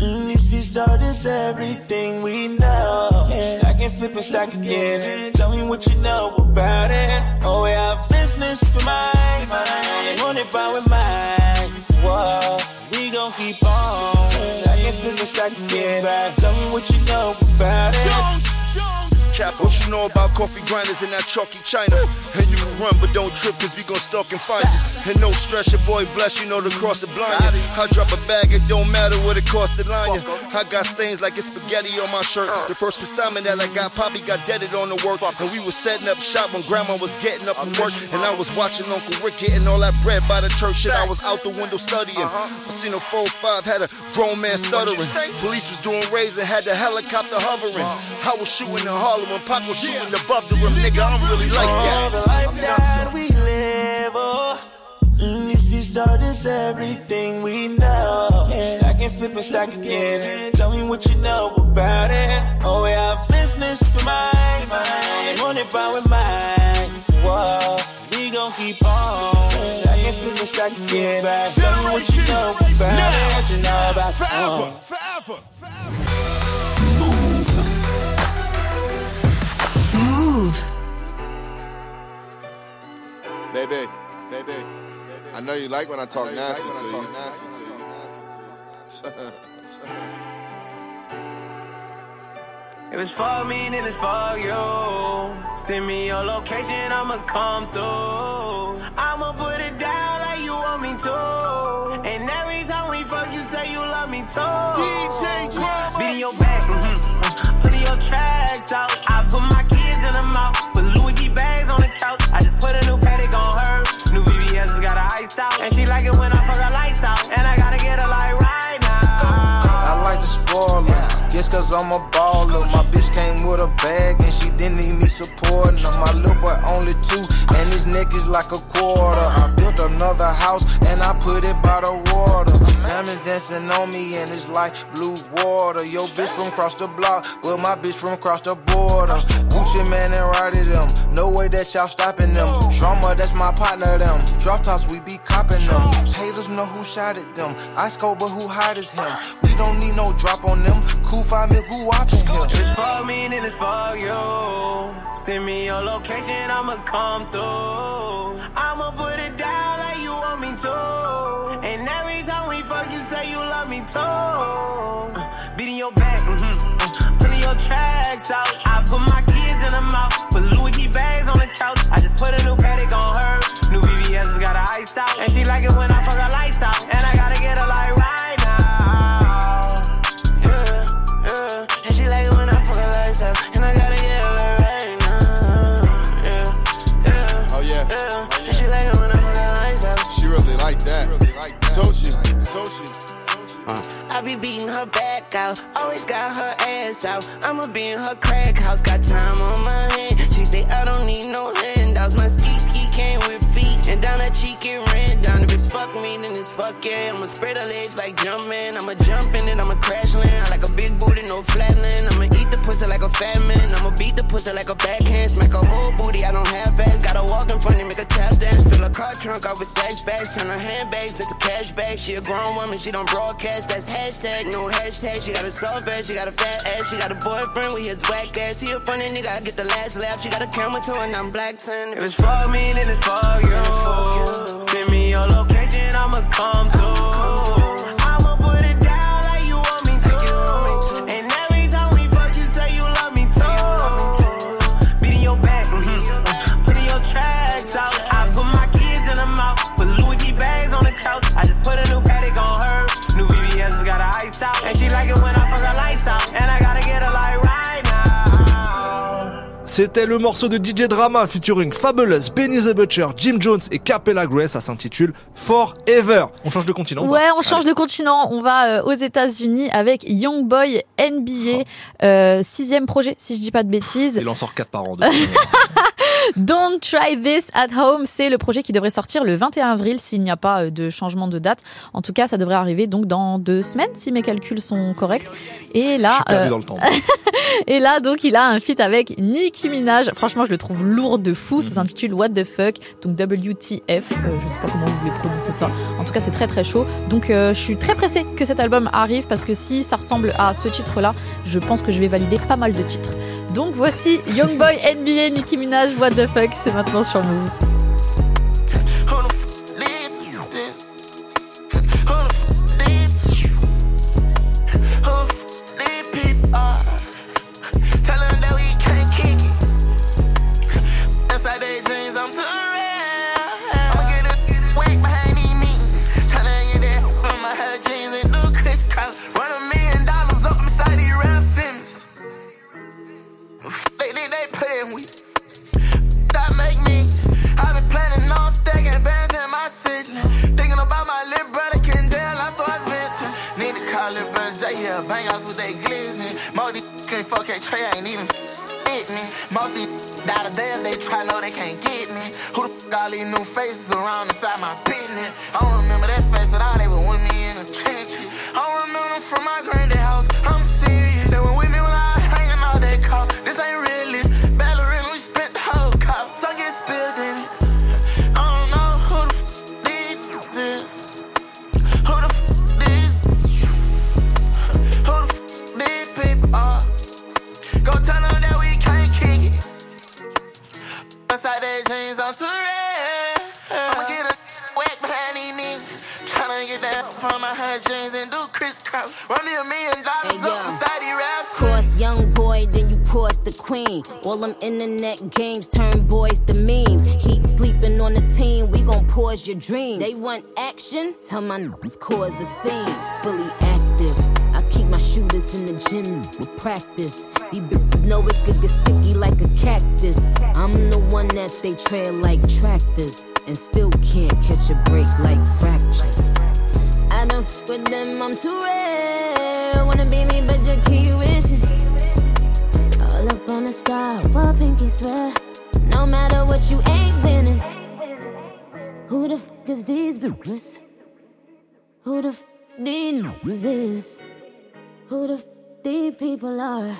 Mm, these streets taught us everything we know. Stack and flip stack again. Tell me what you know about it. Oh, we have business for mine, mine. Want it by with mine. Whoa, we gon' keep on. Stack and flip and stack again. Tell me what you know about it. What you know about coffee grinders in that chalky China? And you can run, but don't trip, cause we gon' stalk and find you. And no stress, your boy bless you know the cross the blind. I drop a bag, it don't matter what it cost to line you. I got stains like it's spaghetti on my shirt. The first consignment that I got, Poppy got deaded on the work. And we was setting up shop when grandma was getting up from work. And I was watching Uncle Rick getting all that bread by the church. Shit, I was out the window studying. I seen a 4-5, had a grown man stuttering. Police was doing raids and had the helicopter hovering. I was shooting in Harlem when Pop was shooting above the rim. Nigga, I'm really like Oh, the life that we live, oh. Mm, these streets taught us everything we know. Stack and flip and stack again. Tell me what you know about it. Oh, we have business for mine, mine. Want it by with mine. Whoa, we gon' keep on. Stack and flip and stack again. Tell me what you know about it. What you know about Forever, it. forever, Move. Baby, baby, I know you like when I talk nasty to you. If it's for me, then it's for you. Send me your location, I'ma come through. I'ma put it down like you want me to. And every time we fuck, you say you love me too. DJ Drama. Beating your back, mm-hmm. putting your tracks out. I put my iced out. And she like it when I fuck her lights out. Just cause I'm a baller. My bitch came with a bag and she didn't need me supporting her. My little boy only two and his neck is like a quarter. I built another house and I put it by the water. Diamonds dancing on me and it's like blue water. Yo, bitch from across the block, well, my bitch from across the border. Gucci man and riding them. No way that y'all stopping them. Drama, that's my partner, them. Drop tops, we be copping them. Haters know who shot at them. Ice cold, but who hot as him? We don't need no drop on them. Cool five mil, who whopping him? If it's for me, then it's for you. Send me your location, I'ma come through. I'ma put it down like you want me to. And every time we fuck, you say you love me too. Uh, Beating your back, mm-hmm. putting your tracks out. I put my kids in the mouth, put Louis V bags on the couch. I just put a new paddock on her. New VVS got her iced out. And she like it when I fuck her lights out. And be beating her back out, always got her ass out. I'ma be in her crack house, got time on my hand. She say I don't need no handouts. My ski ski came with feet, And down her cheek it ran down. If it's fuck me, then it's fuck yeah. I'ma spread her legs like jumping. I'ma jump in it, I'ma crash land. I like a big booty, no flat land. I'ma pussy like a fat man. I'ma beat the pussy like a backhand. Smack a whole booty, I don't have ass. Gotta walk in front and make a tap dance. Fill a car trunk out with sex bags. Turn her handbags into cash bags. She a grown woman, she don't broadcast. That's hashtag, no hashtag. She got a soft ass, she got a fat ass. She got a boyfriend with his whack ass. He a funny nigga, I get the last laugh. She got a camera to her and I'm black son. If it's for me, then it's fuck you. Send me your location, I'ma come through. C'était le morceau de DJ Drama featuring Fabulous, Benny the Butcher, Jim Jones et Capella Grace. Ça s'intitule Forever. On change de continent Ouais, on change de continent. On va euh, aux États-Unis avec Young Boy NBA, euh, sixième projet, si je dis pas de bêtises. Il en sort 4 par an. *laughs* Don't try this at home, c'est le projet qui devrait sortir le 21 avril s'il n'y a pas euh, de changement de date. En tout cas, ça devrait arriver donc dans deux semaines si mes calculs sont corrects. Et là, Je suis perdu euh, dans le temps. *laughs* et là donc il a un feat avec Nicki Minaj. Franchement, je le trouve lourd de fou. Mhm. Ça s'intitule What the fuck, donc WTF. Euh, je sais pas comment vous voulez prononcer ça. En tout cas, c'est très très chaud. Donc euh, je suis très pressée que cet album arrive parce que si ça ressemble à ce titre-là, je pense que je vais valider pas mal de titres. Donc voici Young Boy NBA Nicki Minaj What c'est maintenant sur Move. J bang outs with they glizzy. Most these can't fuck at Trey, ain't even hit me. Most these die today they try, know they can't get me. Who the fuck all these new faces around inside my business? I don't remember that face at all, they were with me in the trenches. I don't remember from my granddad house, I'm serious. They were Their jeans, I'm too red. I'ma get a whack behind these niggas. Tryna get that from my hair jeans and do crisscross. Run me a million dollars Hey, up inside these raps. Cross young boy, then you cross the queen. All them internet games turn boys to memes. Keep sleeping on the team, we gon' pause your dreams. They want action, tell my niggas cause a scene. Fully active, I keep my shooters in the gym with practice. These bitches know it could get sticky like a cactus. I'm the one that they trail like tractors. And still can't catch a break like fractures. I don't f with them, I'm too real. Wanna be me, but you keep wishing. All up on the star, what pinky swear. No matter what you ain't winning. Who the f is these bitches? Who the f these is? Who the f these people are?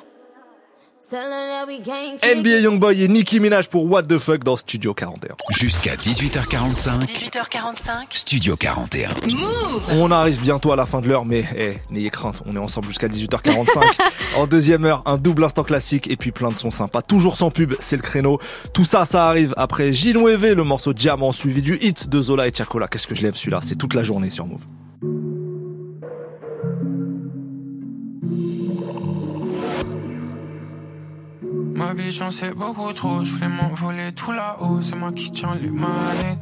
NBA Youngboy et Nicki Minaj pour What the Fuck dans Studio 41. Jusqu'à 18h45. 18h45. Studio 41. Move On arrive bientôt à la fin de l'heure, mais eh, n'ayez crainte, on est ensemble jusqu'à 18h45. *laughs* en deuxième heure, un double instant classique et puis plein de sons sympas. Toujours sans pub, c'est le créneau. Tout ça, ça arrive après Gino EV, le morceau Diamant, suivi du hit de Zola et Chacola. Qu'est-ce que je l'aime celui-là, c'est toute la journée sur Move. Ma vie j'en sais beaucoup trop, je voulais m'envoler tout là-haut, c'est moi qui tiens les manettes.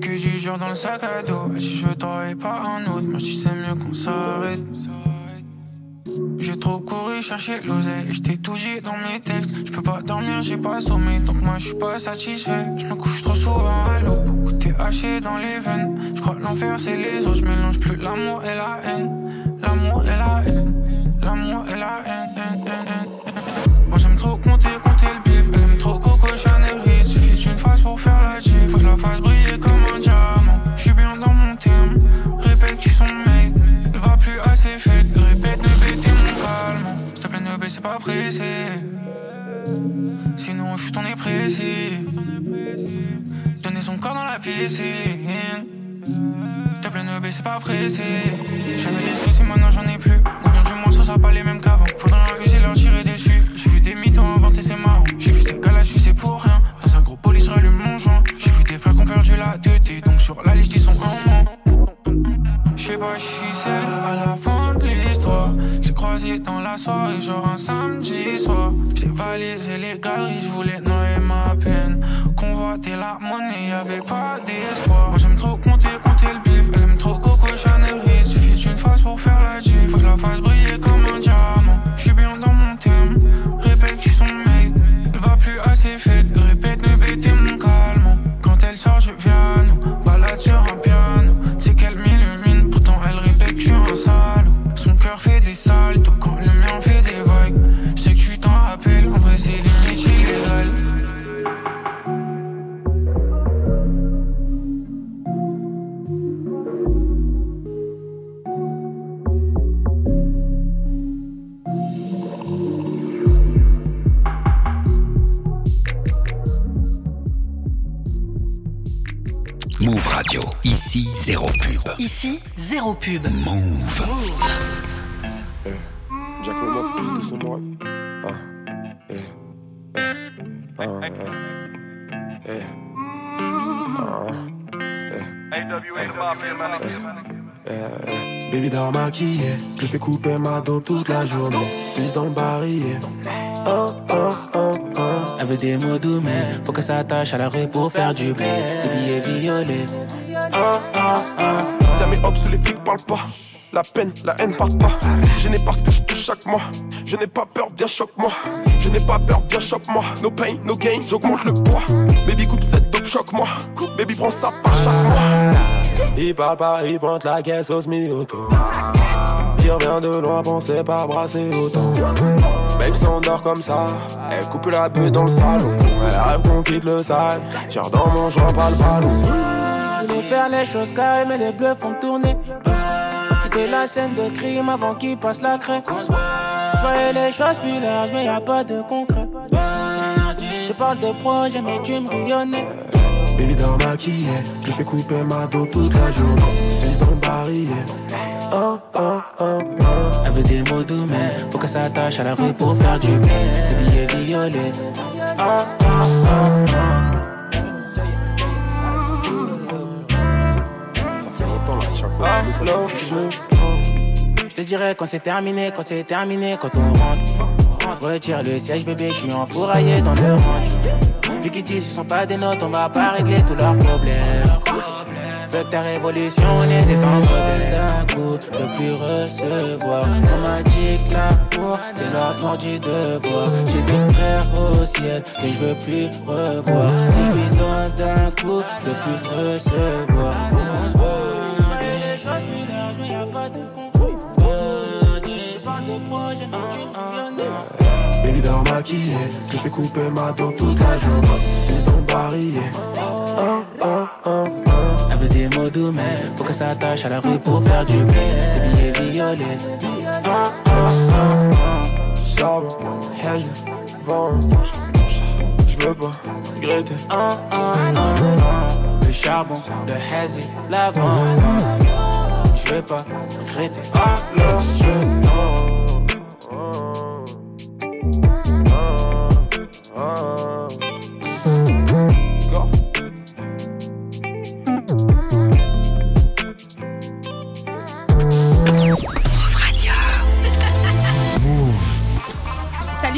Que du jour dans le sac à dos, et si je veux t'aurais pas un autre, moi je c'est mieux qu'on s'arrête. J'ai trop couru chercher l'oseille et je t'ai tout dit dans mes textes. Je peux pas dormir, j'ai pas sommeil, donc moi je suis pas satisfait. Je me couche trop souvent à l'eau, beaucoup t'es haché dans les veines. Je crois l'enfer c'est les autres, je mélange plus l'amour et la haine. L'amour et la haine, l'amour et la haine, me fasse briller comme un diamant. J'suis bien dans mon thème, répète, tu son mec. Il va plus à ses fêtes, répète, ne bêtez mon calme. S'il te plaît, ne baissez pas pressé. Sinon, j'suis ton pressé. Donner son corps dans la piscine. S'il te plaît, ne baissez pas pressé. J'avais des soucis, maintenant j'en ai plus. Combien du moins, ça sera pas les mêmes qu'avant. Faudra user leur tirer dessus. J'ai vu des mythos inventer, c'est marrant. J'ai vu ces gars-là, c'est pour rien. Dans un gros police, rallume mon joint. Des frères ont perdu la tête. Donc sur la liste, ils sont un moins. Sais pas, je suis seul à la fin de l'histoire. J'ai croisé dans la soirée, genre un samedi soir. J'ai validé les galeries, je voulais noyer ma peine. Convoiter la monnaie, y'avait pas d'espoir. Moi j'aime trop compter, compter le bif. Elle aime trop Coco Chanel Ritz. Suffit d'une phase pour faire la gym. Faut que la fasse briller comme un Quand Move Radio. Ici, zéro pub. Ici, zéro pub. Move. Jack moi plus de son rêve. Ah, eh, eh, ah, eh, eh, ah, eh, eh, Baby dort maquillée, je fais couper ma dos toute la journée. 6 dans le barillet. Ah, des mots doux, mais faut que ça attache à la rue pour faire du blé. Des billets violets. Ah, ah, ah. Ça met hop sous les flics parlent pas. La peine, la haine part pas. Je n'ai pas ce que je touche chaque mois. Je n'ai pas peur, viens choque-moi. Je n'ai pas peur, viens choque-moi. No pain, no gain, j'augmente le poids. Baby coupe cette dope, choque-moi. Baby prends ça par chaque mois. Il parle pas, il pointe la caisse au semi-auto. Il revient de loin, pensez pas brasser autant. Babe s'endort comme ça, elle coupe la bulle dans le salon. Elle rêve qu'on quitte le sale. Tire dans mon joint, pas le ballon. Je veux faire les choses carrées, mais les bleus font tourner. Quitter la scène de crime avant qu'il passe la craie. Je les choses plus larges, mais y a pas de concret. Je parle de projet, mais tu me rayonnais. Baby dans maquillée, je fais couper ma dos toute la journée. 6 dans le barillet. Ah, ah, ah, ah. Elle veut des mots doux, mais faut que ça attache à la rue pour faire du blé. Des billets violets. Ah. Ah, là, je Je te dirais quand c'est terminé, quand c'est terminé, quand on rentre. Retire le siège, bébé, je suis enfouraillé dans le range. Vu qu'ils disent ce sont pas des notes, on va pas régler tous leurs problèmes. Veux que ta révolution était en d'un coup, je veux plus recevoir. On m'a dit que l'amour, c'est l'ordre du devoir. J'ai des frères au ciel que je veux plus revoir. Si je lui donne d'un coup, je veux plus recevoir. Les choses mais pas de concours. De projet. Baby dans maquillée, je fais couper ma dos toute la journée. 6 dans le barillet. Ah, ah, ah. Elle veut des mots doux, mais faut que ça à la rue pour faire du blé. Des billets violets. Ah, ah, ah, ah. Charbon, hazy, vent. Je veux pas regretter. Ah, ah, ah, ah. Le charbon, le hazy, l'avant. Je veux pas regretter. Ah, je non. Ah, ah.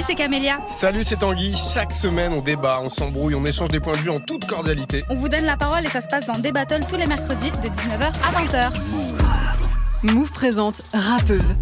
C'est Camélia. Salut, c'est Tanguy. Chaque semaine, on débat, on s'embrouille, on échange des points de vue en toute cordialité. On vous donne la parole et ça se passe dans des battles tous les mercredis de 19h à 20h. Move présente Rappeuse,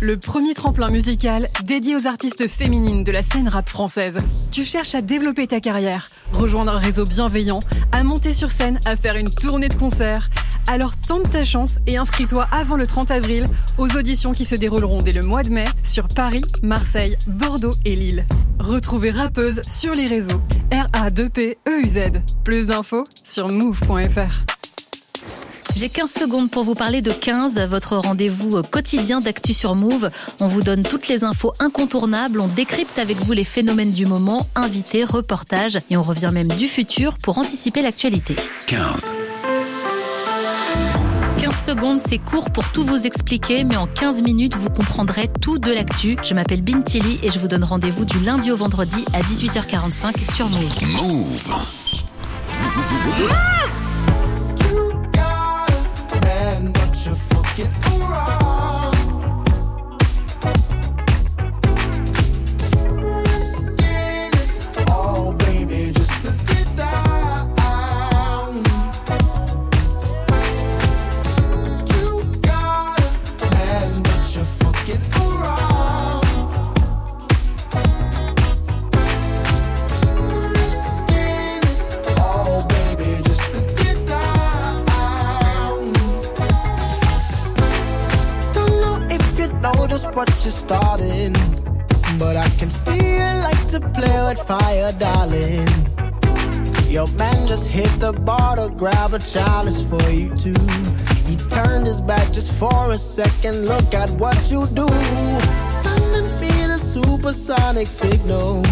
le premier tremplin musical dédié aux artistes féminines de la scène rap française. Tu cherches à développer ta carrière, rejoindre un réseau bienveillant, à monter sur scène, à faire une tournée de concerts. Alors tente ta chance et inscris-toi avant le 30 avril aux auditions qui se dérouleront dès le mois de mai sur Paris, Marseille, Bordeaux et Lille. Retrouvez Rappeuse sur les réseaux R-A-2-P-E-U-Z. Plus d'infos sur move.fr. J'ai 15 secondes pour vous parler de 15, votre rendez-vous quotidien d'actu sur Move. On vous donne toutes les infos incontournables, on décrypte avec vous les phénomènes du moment, invités, reportages et on revient même du futur pour anticiper l'actualité. 15. 15 secondes, c'est court pour tout vous expliquer, mais en 15 minutes, vous comprendrez tout de l'actu. Je m'appelle Bintili et je vous donne rendez-vous du lundi au vendredi à 18h45 sur Move. Move. What you're starting, but I can see you like to play with fire, darling. Your man just hit the bar to grab a chalice for you too. He turned his back just for a second. Look at what you do. Sending me the supersonic signal.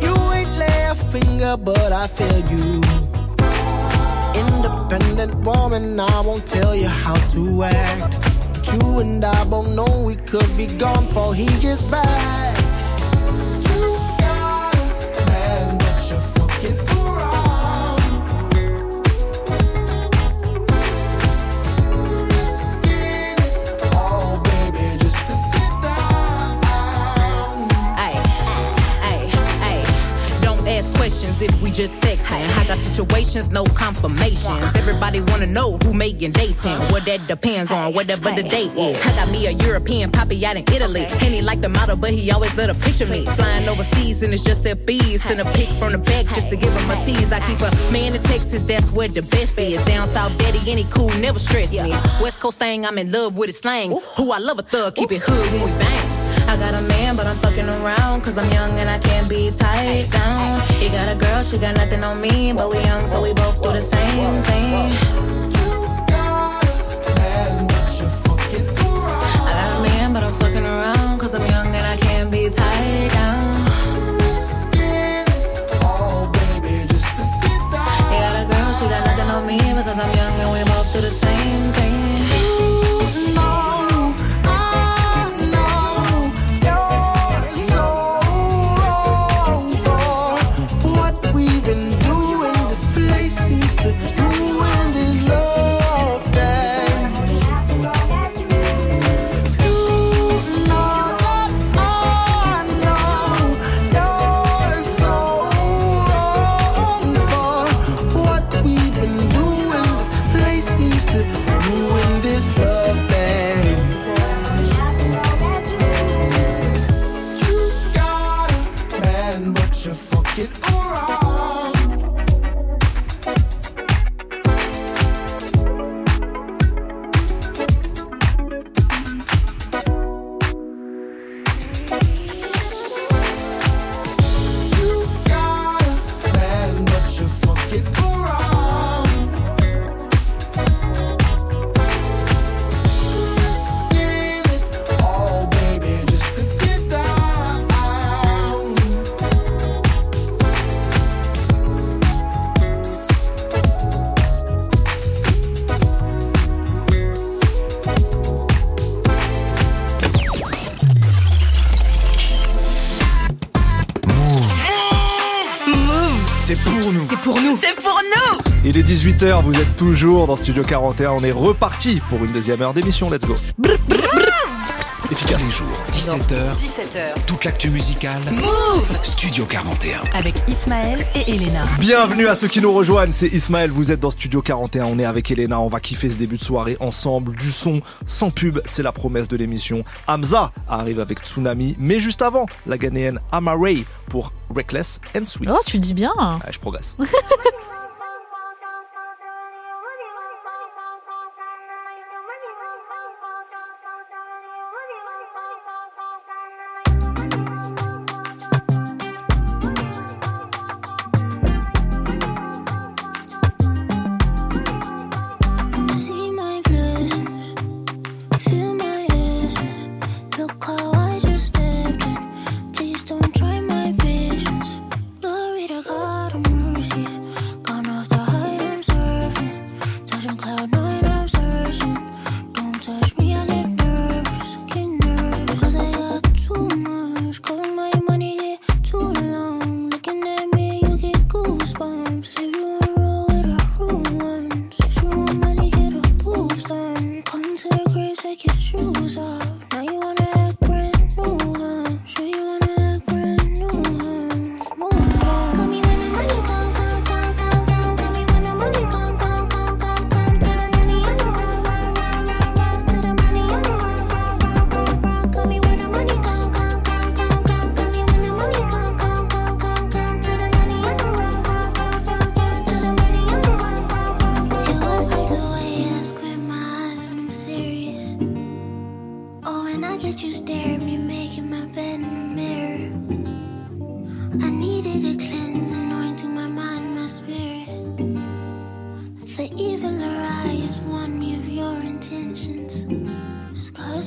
You ain't lay a finger, but I feel you. Independent woman, I won't tell you how to act. You and I both know we could be gone before he gets back. Questions if we just sexing. I got situations, no confirmations. Everybody wanna know who making dating. What that depends on, whatever the date is. I got me a European poppy out in Italy. And he like the model, but he always let her picture me. Flying overseas and it's just their bees. Send a pic from the back just to give him a tease. I keep a man in Texas, that's where the best is. Down south, daddy, any cool, never stress me. West Coast thing, I'm in love with his slang. Who I love a thug, keep it hood when we bang. Got a man, but I'm fucking around. Cause I'm young and I can't be tied down. He got a girl, she got nothing on me. But we young, so we both do the same thing. I got a man, but I'm fucking around. Cause I'm young and I can't be tied down. vous êtes toujours dans Studio 41. On est reparti pour une deuxième heure d'émission. Let's go. Brr, brr, brr. Efficace. les jours, 17h. 17h. Toute l'actu musicale. Move Studio 41. Avec Ismaël et Elena. Bienvenue à ceux qui nous rejoignent. C'est Ismaël, vous êtes dans Studio 41. On est avec Elena. On va kiffer ce début de soirée ensemble. Du son, sans pub. C'est la promesse de l'émission. Hamza arrive avec Tsunami. Mais juste avant, la Ghanéenne Amaray pour Reckless and Sweet. Oh, tu dis bien. Je progresse. *laughs*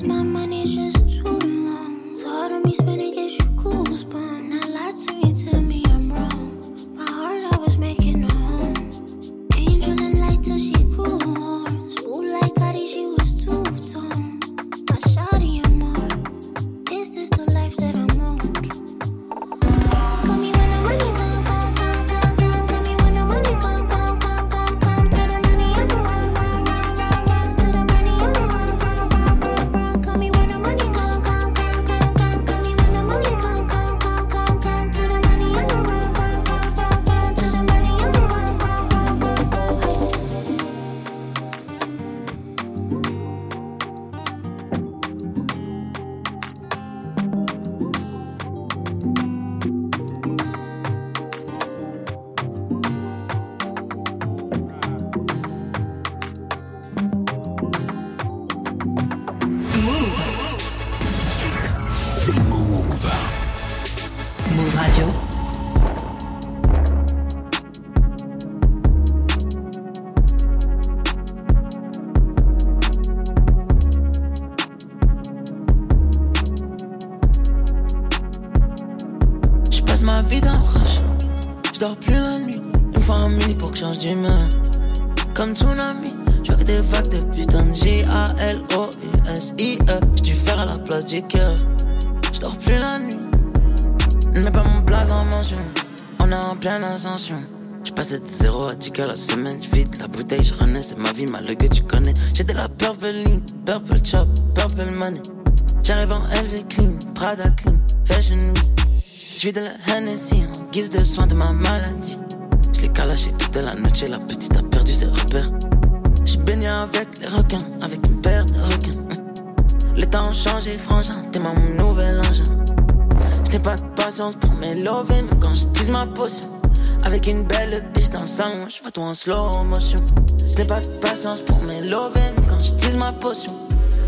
my money should De la Hennessy en guise de soin de ma maladie. Je l'ai calaché toute la noche, la petite a perdu ses repères. J'ai baigné avec les requins, avec une paire de requins. Hum. Les temps ont changé, frangin, t'es mon nouvel engin. Je n'ai pas de patience pour m'élever, mais quand je ma potion, avec une belle biche dans le salon, je vois tout en slow motion. Je n'ai pas de patience pour m'élever, mais quand je ma potion,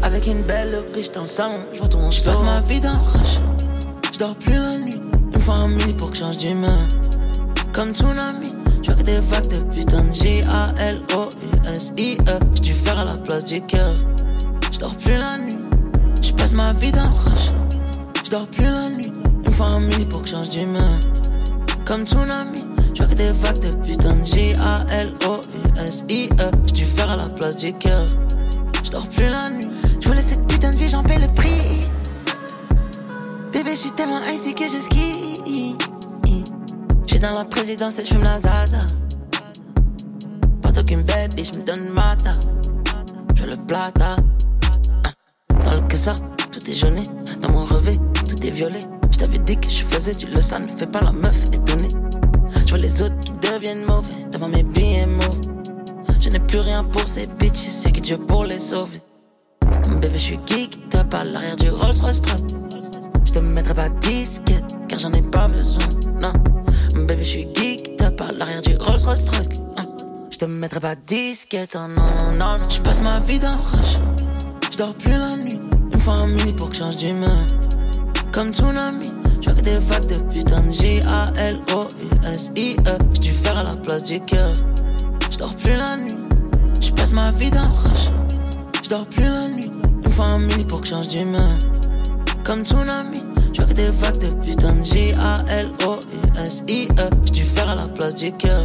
avec une belle biche dans le salon, je vois tout en slow. Je passe ma vie dans le rush, je dors plus la nuit, une nuit pour que change d'humeur. Comme tsunami, je vois que des vagues de putain de J-A-L-O-U-S-I-E. J'ai faire à la place du cœur. Je plus la nuit, je passe ma vie dans le rush. Je dors plus la nuit, une nuit pour que change d'humeur. Comme tsunami, je vois que des vagues de putain de J-A-L-O-U-S-I-E. J'ai faire à la place du cœur. Je plus la nuit, je voulais cette putain de vie, j'en paie le prix. Bébé, je suis tellement icy que je skie. Dans la présidence et j'fume la zaza. Pas d'aucune baby, j'me donne mata. Je le plata. Hein. Dans que ça, tout est jauné. Dans mon revêt, tout est violet. J't'avais dit que je faisais du le ça ne fait pas la meuf étonnée. J'vois les autres qui deviennent mauvais devant mes mauvais. Je n'ai plus rien pour ces bitches, y'a que Dieu pour les sauver. Bébé, j'suis geek, tape à l'arrière du Rolls Royce truck. J'te mettrai pas disquette, car j'en ai pas besoin, non. Bébé, j'suis geek, tape à l'arrière du Rolls Royce truck. hein. J'te mettrai pas disquette, non, non, non, non. J'passe ma vie dans le rush, j'dors plus la nuit. Une fois en nuit pour que je change d'humeur. Comme tsunami, j'vois que des vagues de putain de J-A-L-O-U-S-I-E. J'ai faire à la place du cœur. J'dors plus la nuit, j'passe ma vie dans le rush. J'dors plus la nuit, une fois en nuit pour que je change d'humeur. Comme tsunami, j'vois que des vagues de putain de J-A-L-O-U-S-I-E. Dû faire à la place du cœur.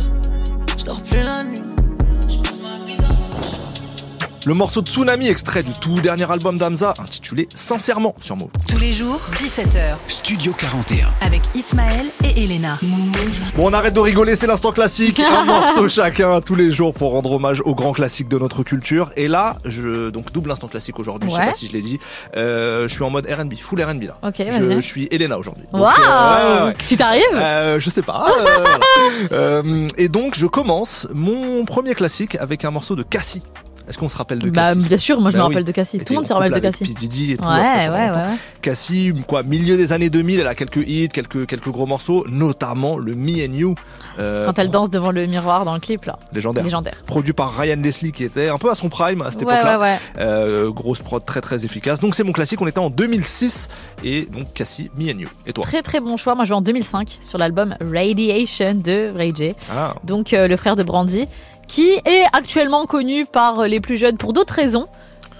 J'dors plus la nuit. Le morceau de Tsunami, extrait du tout dernier album d'Amza, intitulé Sincèrement sur Move. Tous les jours, 17h. Studio 41. Avec Ismaël et Elena. Bon, on arrête de rigoler, c'est l'instant classique. Un *laughs* morceau chacun tous les jours pour rendre hommage aux grands classiques de notre culture. Et là, je donc double instant classique aujourd'hui. Je sais pas si je l'ai dit. Euh, je suis en mode R&B, full R&B là. Ok, je, vas-y. je suis Elena aujourd'hui. Waouh euh, ouais, ouais. Si t'arrives Euh, je sais pas. euh, voilà. *laughs* Euh, et donc, je commence mon premier classique avec un morceau de Cassie. Est-ce qu'on se rappelle de Bah, Cassie bien sûr, moi je Bah me oui. rappelle de Cassie. Tout le monde se rappelle de Cassie. Diddy et tout. Ouais, ouais, ouais, ouais. Cassie, quoi, milieu des années 2000, elle a quelques hits, quelques, quelques gros morceaux, notamment le Me and You. euh, Quand elle danse devant le miroir dans le clip là. légendaire. Légendaire. Produit par Ryan Leslie qui était un peu à son prime à cette Ouais, époque-là. ouais, ouais. Euh, grosse prod très très efficace. Donc c'est mon classique, on était en 2006 et donc Cassie, Me and You. Et toi Très très bon choix. Moi je vais en 2005 sur l'album Radiation de Ray J. Ah. Donc euh, le frère de Brandy, qui est actuellement connu par les plus jeunes pour d'autres raisons.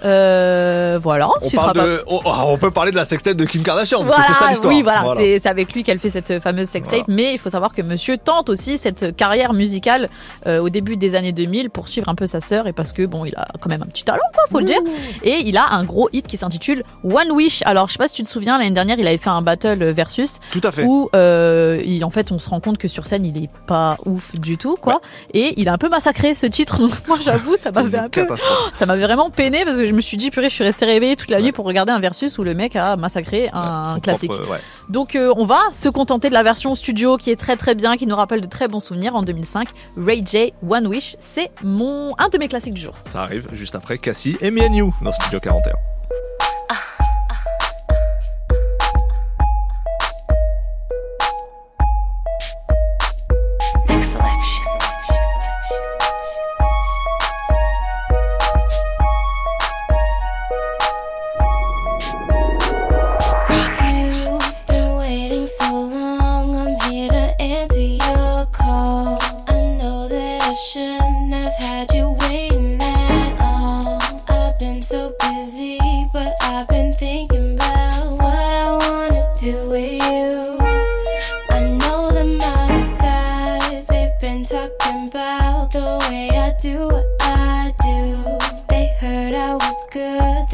Euh, voilà. on, parle de, oh, oh, on peut parler de la sextape de Kim Kardashian parce Voilà, que c'est ça l'histoire. Oui, voilà, c'est c'est avec lui qu'elle fait cette fameuse sextape. Mais il faut savoir que monsieur tente aussi cette carrière musicale euh, au début des années 2000 pour suivre un peu sa sœur et parce que bon, il a quand même un petit talent, quoi, faut le dire. Et il a un gros hit qui s'intitule One Wish. Alors, je sais pas si tu te souviens, l'année dernière, il avait fait un battle versus Tout à fait. où euh, il- en fait on se rend compte que sur scène il est pas ouf du tout, quoi. Et il a un peu massacré ce titre. Donc *laughs* moi, j'avoue, ça m'avait un peu, *gasps* ça m'avait vraiment peiné parce que je me suis dit, purée, je suis restée réveillée toute la nuit pour regarder un versus où le mec a massacré un classique. propre, ouais. Donc euh, on va se contenter de la version studio qui est très très bien, qui nous rappelle de très bons souvenirs en 2005. Ray J, One Wish, c'est mon un de mes classiques du jour. Ça arrive juste après Cassie et Me and You dans Studio 41. Next do what I do. They heard I was good.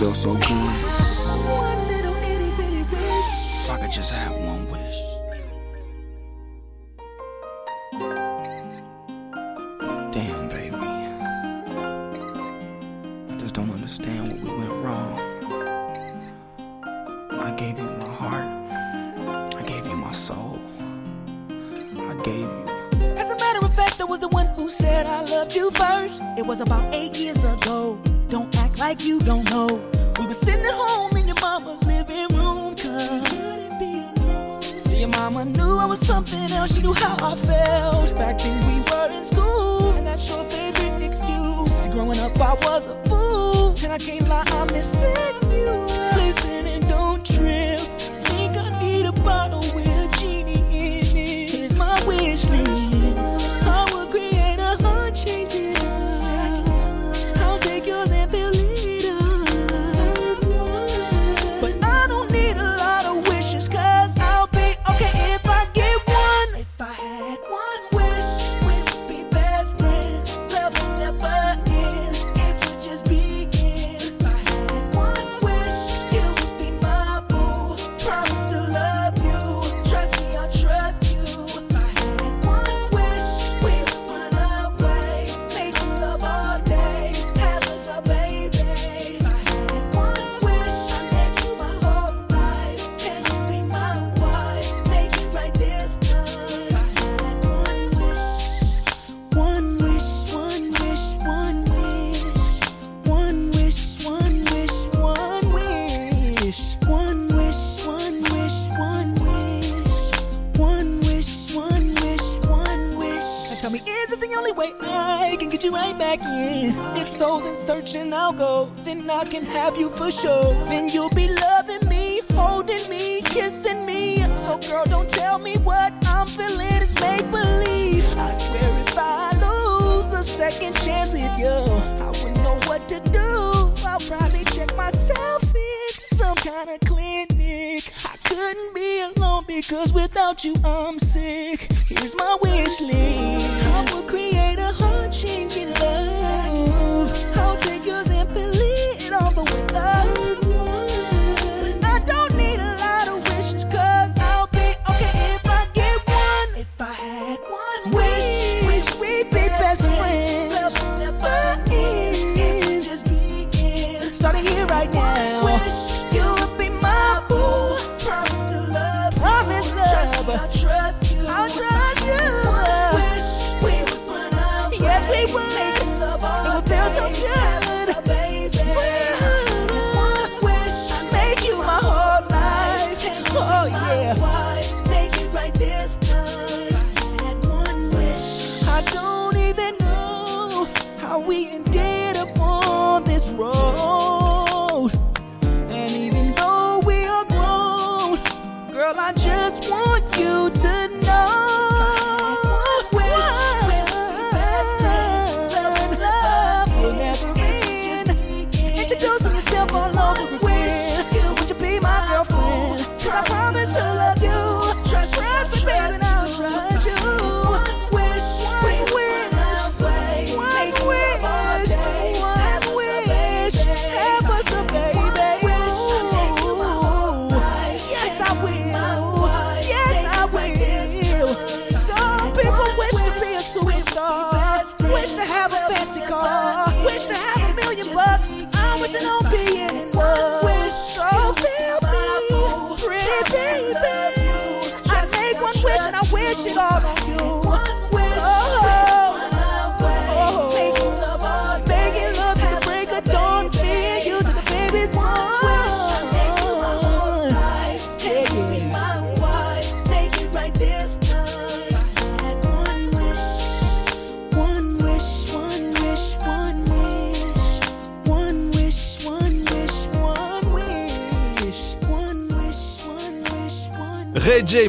feel so good. wrong.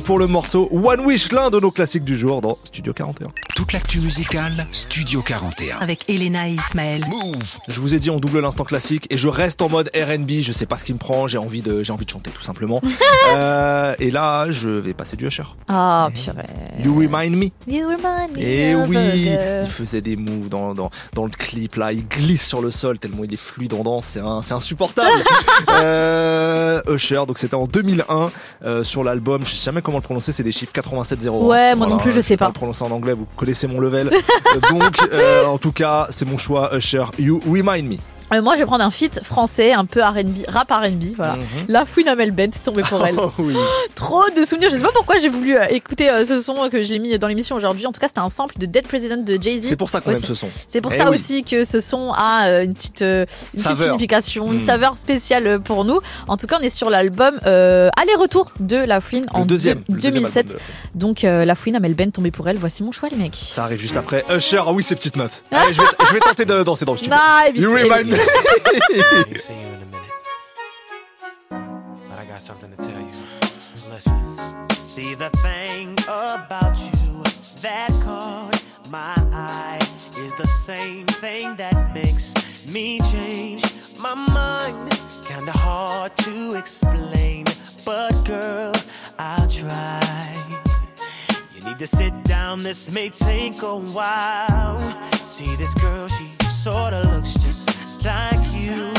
Pour le morceau One Wish, l'un de nos classiques du jour dans Studio 41. Toute l'actu musicale, Studio 41. Avec Elena et Ismaël. Move Je vous ai dit on double l'instant classique et je reste en mode R&B, je sais pas ce qui me prend, j'ai envie de j'ai envie de chanter tout simplement. *laughs* Euh, et là, je vais passer du Usher. Ah, purée. You remind me. You remind me Et of oui, il faisait des moves dans, dans, dans le clip là, il glisse sur le sol tellement il est fluide en danse, c'est un- c'est insupportable. *laughs* euh, Usher, donc c'était en 2001 euh, sur l'album, je sais jamais comment le prononcer, c'est des chiffres 8701. Ouais, moi non plus, je sais pas. le prononcer en anglais, vous connaissez mon level. Euh, *laughs* donc, euh, en tout cas, c'est mon choix, Usher. You remind me. Euh, moi, je vais prendre un feat français, un peu R&B, rap R&B, voilà. Mhm. La Fouine Amel Bent, tombée pour elle. *laughs* Oh oui. *gasps* Trop de souvenirs. Je sais pas pourquoi j'ai voulu euh, écouter euh, ce son que je l'ai mis dans l'émission aujourd'hui. En tout cas, c'était un sample de Dead President de Jay-Z. C'est pour ça qu'on aime ce son. C'est pour Eh ça oui. aussi que ce son a une petite, une petite signification, une Mm. saveur spéciale pour nous. En tout cas, on est sur l'album Aller-retour de La Fouine en deuxième, deux- le deuxième 2007. album de Donc, La Fouine Amel Bent, tombée pour elle. Voici mon choix, les mecs. Ça arrive juste après. Usher, ah oui, ces petites notes. *laughs* Allez, je vais, je vais tenter de danser dans le studio. Évite, You remind. Me. Ain't seen you in a minute. But I got something to tell you. Listen. See the thing about you that caught my eye is the same thing that makes me change my mind. Kinda hard to explain, but girl, I'll try. You need to sit down, this may take a while. See this girl, she sorta looks just like you.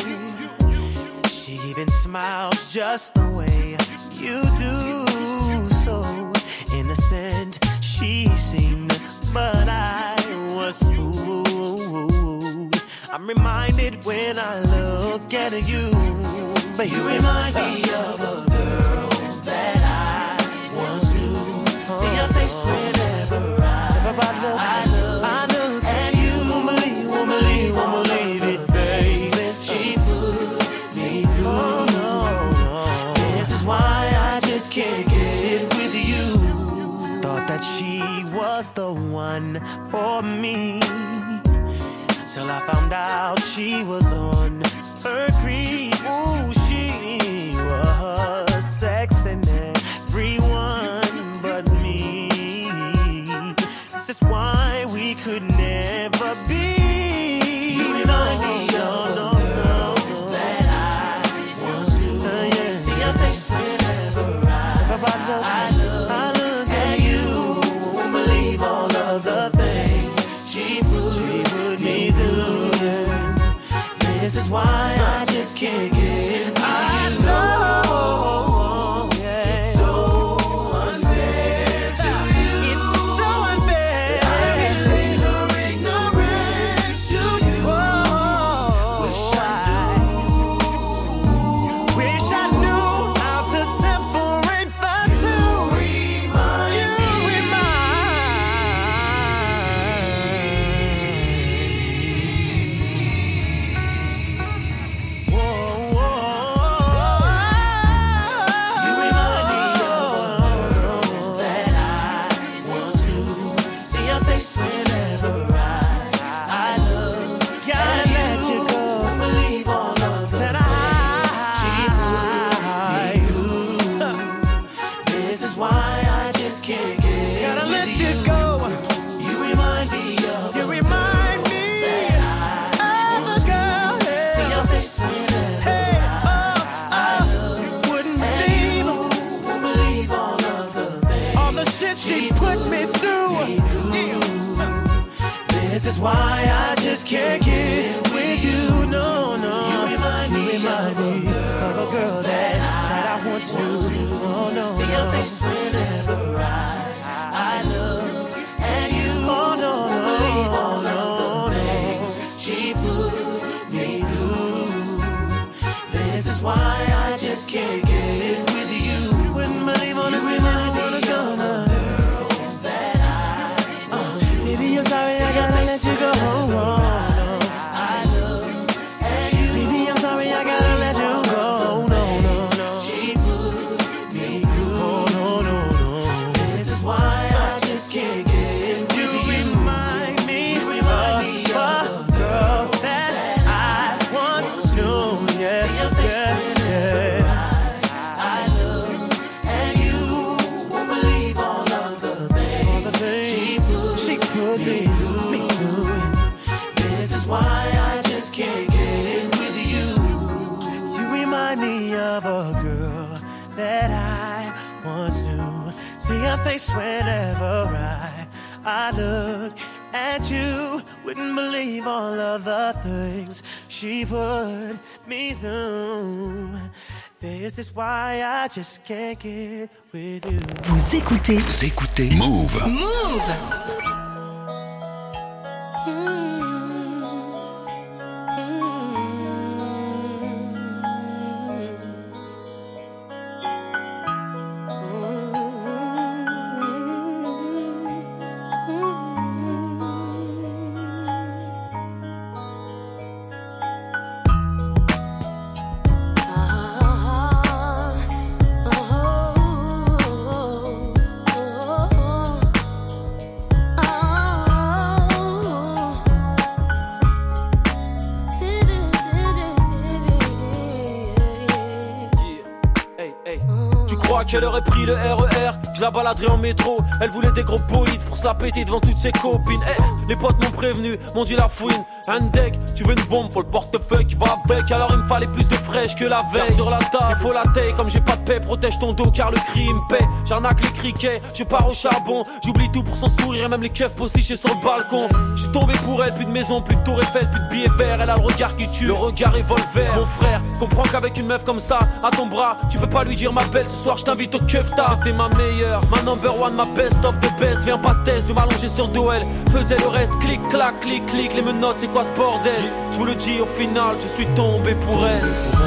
She even smiles just the way you do. So innocent she seemed, but I was fooled. I'm reminded when I look at you, but you remind me of a girl that I once knew. See your face one for me. Till I found out she was on why of a girl that I once knew. See her face whenever I, I look at you. Wouldn't believe all of the things she put me through. This is why I just can't get with you. Vous écoutez. Vous écoutez. Move. Move qu'elle aurait pris le RER Je la baladerai en métro. Elle voulait des gros bolides pour se la péter devant toutes ses copines. Eh, Les potes m'ont prévenu, m'ont dit la fouine Un deck, tu veux une bombe pour le portefeuille qui va avec. Alors il me fallait plus de fraîche que la veille. Sur la table, il faut la taille Comme j'ai pas de paix, protège ton dos car le crime paie. J'arnaque les criquets, je pars au charbon. J'oublie tout pour son sourire et même les keufs postichés sur le balcon J'suis tombé pour elle, plus de maison, plus de tour Eiffel, plus de billets verts. Elle a le regard qui tue, le regard revolver Mon frère, comprends qu'avec une meuf comme ça À ton bras, tu peux pas lui dire ma belle Ce soir je t'invite au kefta C'était ma meilleure, ma number one, ma best of the best. Viens pas test, je m'allonger sur Doel. Faisais le reste, clic, clac, clic, clic. Les menottes, c'est quoi ce bordel. Je vous le dis au final, je suis tombé pour elle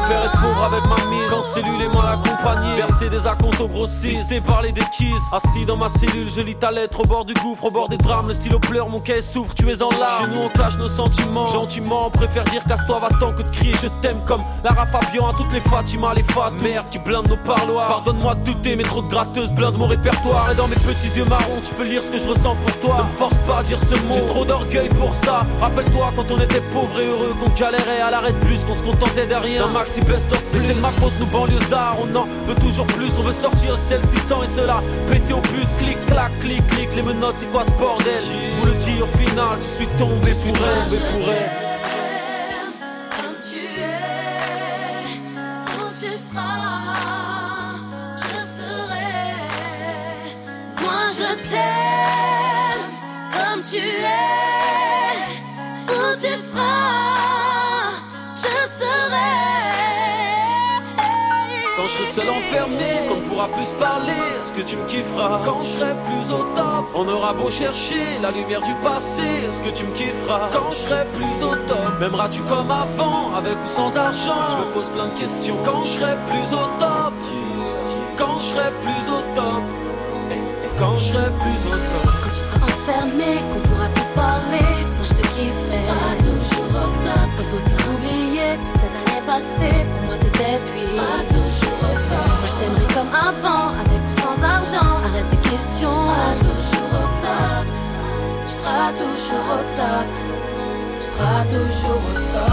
Préfère être pauvre avec ma mise. Quand cellule et mal accompagné Verser des acomptes au grossiste Et parler des kisses. Assis dans ma cellule je lis ta lettre Au bord du gouffre, au bord des drames. Le stylo pleure, mon cahier souffre, tu es en larmes. Chez nous on cache nos sentiments. Gentiment on préfère dire casse-toi va-t'en que de crier je t'aime Comme Lara Fabian. À toutes les Fatima les fat Merde qui blinde nos parloirs. Pardonne-moi de douter mais trop de gratteuses blindent mon répertoire. Et dans mes petits yeux marrons tu peux lire ce que je ressens pour toi. Ne me force pas à dire ce mot. J'ai trop d'orgueil pour ça. Rappelle-toi quand on était pauvres et heureux Qu'on galérait à l'arrêt de bus Qu'on se contentait de rien. Un maxi best of plus. C'est de ma faute nous banlieusards On en veut toujours plus. On veut sortir le ciel 600 et cela. Péter au bus Clic clac clic clic. Les menottes c'est quoi ce bordel? Je vous le dis au final Je suis tombé pour elle. Tombé pour elle. Comme tu seul enfermé, qu'on pourra plus parler, est-ce que tu me kifferas Quand je serai plus au top, on aura beau chercher la lumière du passé, est-ce que tu me kifferas Quand je serai plus au top, m'aimeras-tu comme avant, avec ou sans argent? Je me pose plein de questions. Quand je serai plus au top, quand je serai plus au top, quand je serai plus au top. Quand tu seras enfermé, qu'on pourra plus parler, moi je te kifferai. Toujours au top. Pas possible d'oublier toute cette année passée. Pour moi t'étais puis. Toujours comme avant, avec ou sans argent. Arrête tes questions. Tu seras toujours au top. Tu seras toujours au top. Tu seras toujours au top.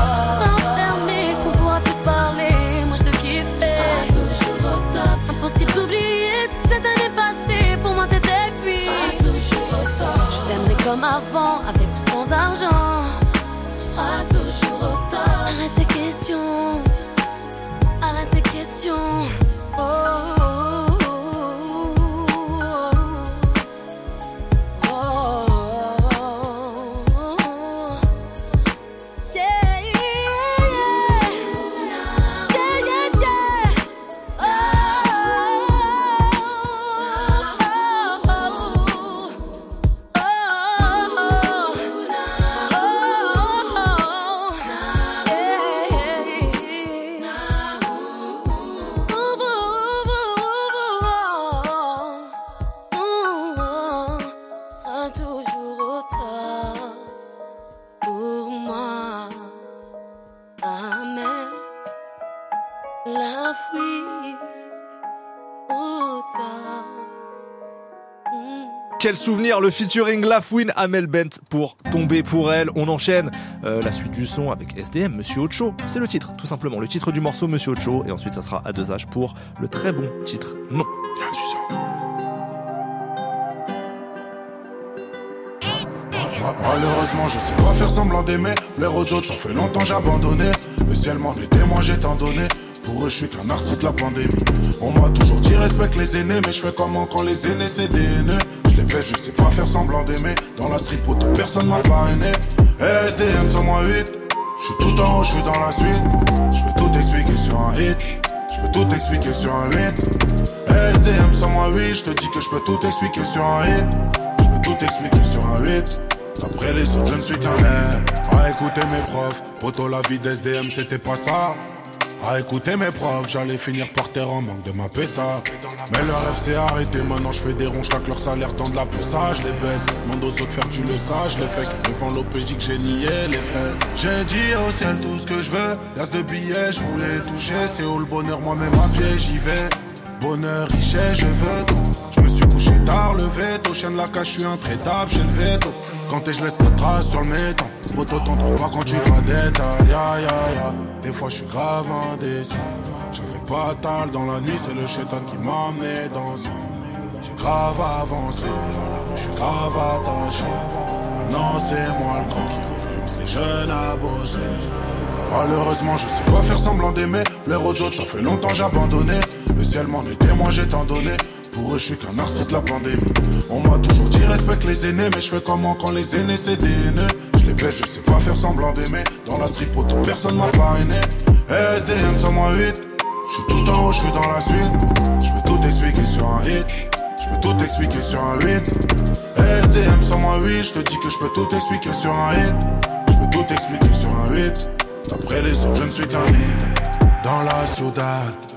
Enfermé, qu'on pourra plus parler. Moi je te kifferai. Tu toujours au top. Impossible d'oublier toute cette année passée. Pour moi t'étais puis. Tu seras toujours au top. Je t'aimerai comme avant, avec ou sans argent. Tu seras toujours au top. Quel souvenir le featuring Lafouine Amel Bent pour tomber pour elle. On enchaîne euh, la suite du son avec SDM, Monsieur Ocho. C'est le titre, tout simplement. Le titre du morceau, Monsieur Ocho. Et ensuite, ça sera à deux âges pour le très bon titre Non. Son. Malheureusement, je sais pas faire semblant d'aimer. Plaire aux autres, ça fait longtemps j'ai abandonné. Le ciel m'en j'ai tant donné. Pour eux, je suis qu'un artiste la pandémie. On m'a toujours dit respecte les aînés, mais je fais comment quand les aînés c'est des haineux. Je les baisse, je sais pas faire semblant d'aimer. Dans la street, poto, personne m'a parrainé. SDM 108, je suis tout en haut, je suis dans la suite. Je peux tout expliquer sur un hit. Je peux tout expliquer sur un hit. SDM 108, je te dis que je peux tout expliquer sur un hit. Je peux tout expliquer sur un hit. Après les autres, je ne suis qu'un air. À écouter mes profs, poto la vie d'SDM, c'était pas ça. À écouter mes profs, j'allais finir par terre en manque de ma PSA. Mais leur rêve s'est arrêté, maintenant je fais des ronds, chaque leur salaire tend de la je les baisse. Demande aux autres faire, tu le sais, je les fais. Devant l'OPJ que j'ai nié les faits. J'ai dit au ciel tout ce que je veux. L'as de billets, je voulais toucher. C'est où le bonheur, moi-même à pied, j'y vais. Bonheur, richesse, je veux tout. Couché tard, le veto. Chien de la cache, je suis intraitable, j'ai le veto. Quand t'es, je laisse pas de traces sur le métal. Poto, t'en trouves pas quand tu dois détail. Ya, ya, ya. Des fois, je suis grave indécis. J'avais pas tal dans la nuit, c'est le chétan qui m'a amené dans. J'ai grave avancé, je suis grave attaché. Maintenant, c'est moi le grand qui influence les jeunes à bosser. Malheureusement, je sais pas faire semblant d'aimer. Plaire aux autres, ça fait longtemps j'ai abandonné. Le ciel m'en est témoin, j'ai tant donné. Pour eux, je suis qu'un artiste de la pandémie. On m'a toujours dit respecte les aînés, mais je fais comment quand les aînés c'est des haineux. Je les baisse, je sais pas faire semblant d'aimer. Dans la street, poto, personne m'a parrainé. SDM 108, je suis tout en haut, je suis dans la suite. Je peux tout expliquer sur un hit. Je peux tout expliquer sur un hit. SDM 108, je te dis que je peux tout expliquer sur un hit. Je peux tout expliquer sur un hit. D'après les autres, je ne suis qu'un hit. dans la ciudad.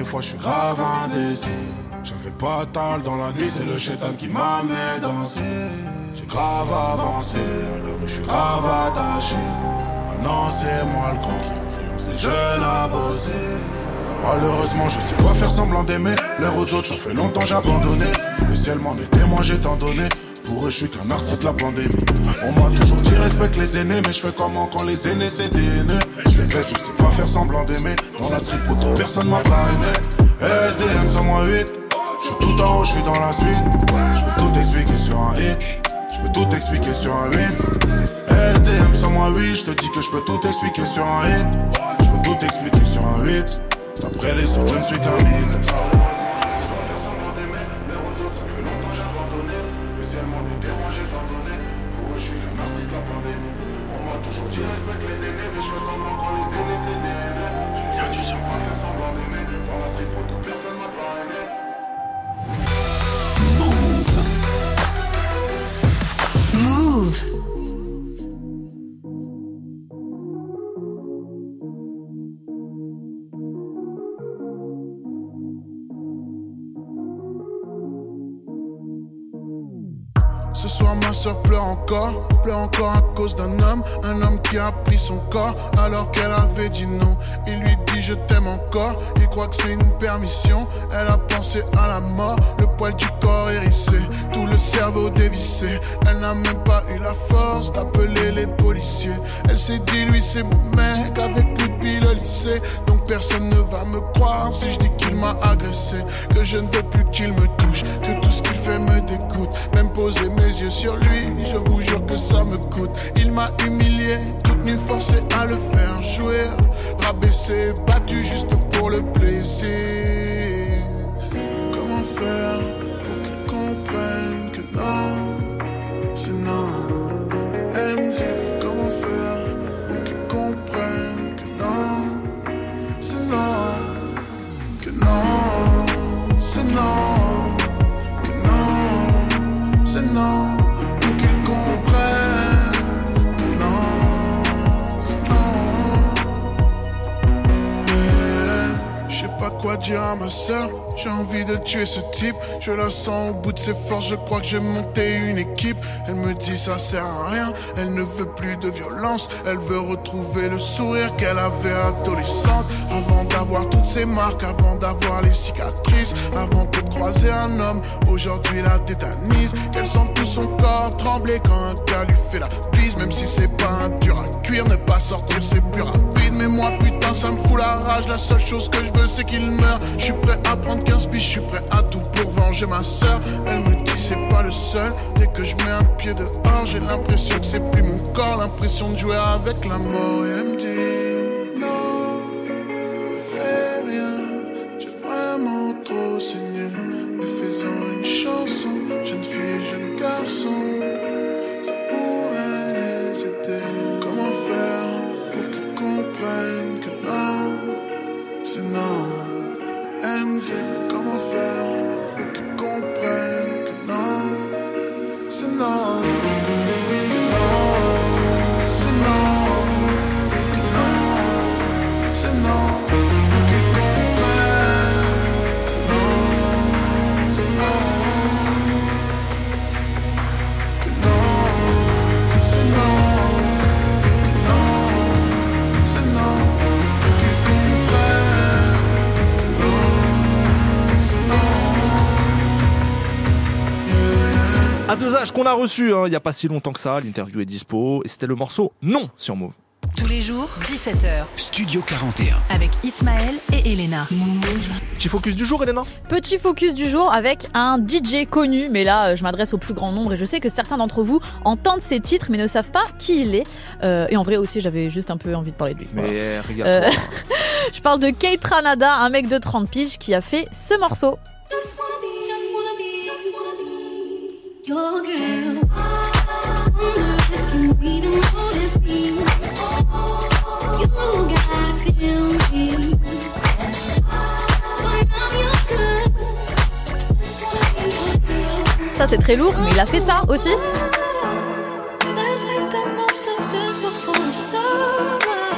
Des fois, je suis grave indécis. J'avais pas tal dans la nuit, c'est le chétan qui m'a mis danser. J'ai grave avancé, rue, je suis grave attaché. Maintenant, c'est moi le grand qui influence les jeunes à bosser. Malheureusement, je sais pas faire semblant d'aimer. L'air aux autres, ça fait longtemps j'ai abandonné. Le ciel m'en est témoin, j'ai tant donné. Pour eux, je suis qu'un artiste la pandémie. On m'a toujours dit respecte les aînés, mais je fais comment quand les aînés c'est des. Je les baisse, je sais pas faire semblant d'aimer. Dans la street, pourtant personne m'a pas aimé. SDM 108, je suis tout en haut, je suis dans la suite. Je peux tout expliquer sur un hit. Je peux tout expliquer sur un 8. SDM 108, je te dis que je peux tout expliquer sur un hit. Je peux tout expliquer sur un 8. Après les autres, je ne suis qu'un mythe. Pleure encore, pleure encore à cause d'un homme, un homme qui a pris son corps alors qu'elle avait dit non. Il lui dit je t'aime encore, il croit que c'est une permission. Elle a pensé à la mort, le poil du corps hérissé, tout le cerveau dévissé. Elle n'a même pas eu la force d'appeler les policiers. Elle s'est dit lui c'est mon mec avec lui depuis le lycée, donc personne ne va me croire si je dis qu'il m'a agressé, que je ne veux plus qu'il me touche, fait me dégoûte, même poser mes yeux sur lui, je vous jure que ça me coûte. Il m'a humilié, toute nuit forcé à le faire jouer, rabaissé, battu juste pour le plaisir. Comment faire pour qu'il comprenne que non, c'est non. Comment faire pour qu'il comprenne que non, c'est non, quoi dire à ma soeur, j'ai envie de tuer ce type. Je la sens au bout de ses forces, je crois que j'ai monté une équipe. Elle me dit ça sert à rien, elle ne veut plus de violence. Elle veut retrouver le sourire qu'elle avait adolescente. Avant d'avoir toutes ses marques, avant d'avoir les cicatrices. Avant de croiser un homme, aujourd'hui la tétanise. Qu'elle sent tout son corps trembler quand un gars lui fait la bise. Même si c'est pas un dur à cuire, ne pas sortir c'est plus rapide. Mais moi putain ça me fout la rage, la seule chose que je veux c'est qu'il meure. Je suis prêt à prendre 15 piges, je suis prêt à tout pour venger ma soeur. Elle me dit c'est pas le seul, dès que je mets un pied dehors, j'ai l'impression que c'est plus mon corps, l'impression de jouer avec la mort. Et elle me dit reçu, hein, il y a pas si longtemps que ça, l'interview est dispo, et c'était le morceau Non sur Move. Tous les jours, 17h. Studio 41. Avec Ismaël et Elena. Petit focus du jour, Elena? Petit focus du jour avec un DJ connu, mais là euh, je m'adresse au plus grand nombre et je sais que certains d'entre vous entendent ces titres mais ne savent pas qui il est. Euh, et en vrai aussi j'avais juste un peu envie de parler de lui. Mais Voilà. regarde. Euh, *laughs* je parle de Kate Ranada, un mec de 30 piges qui a fait ce morceau. Your girl. If you even notice me, you gotta feel me. But now you're good. Ça c'est très lourd, mais il a fait ça aussi. Let's make the most of this before summer.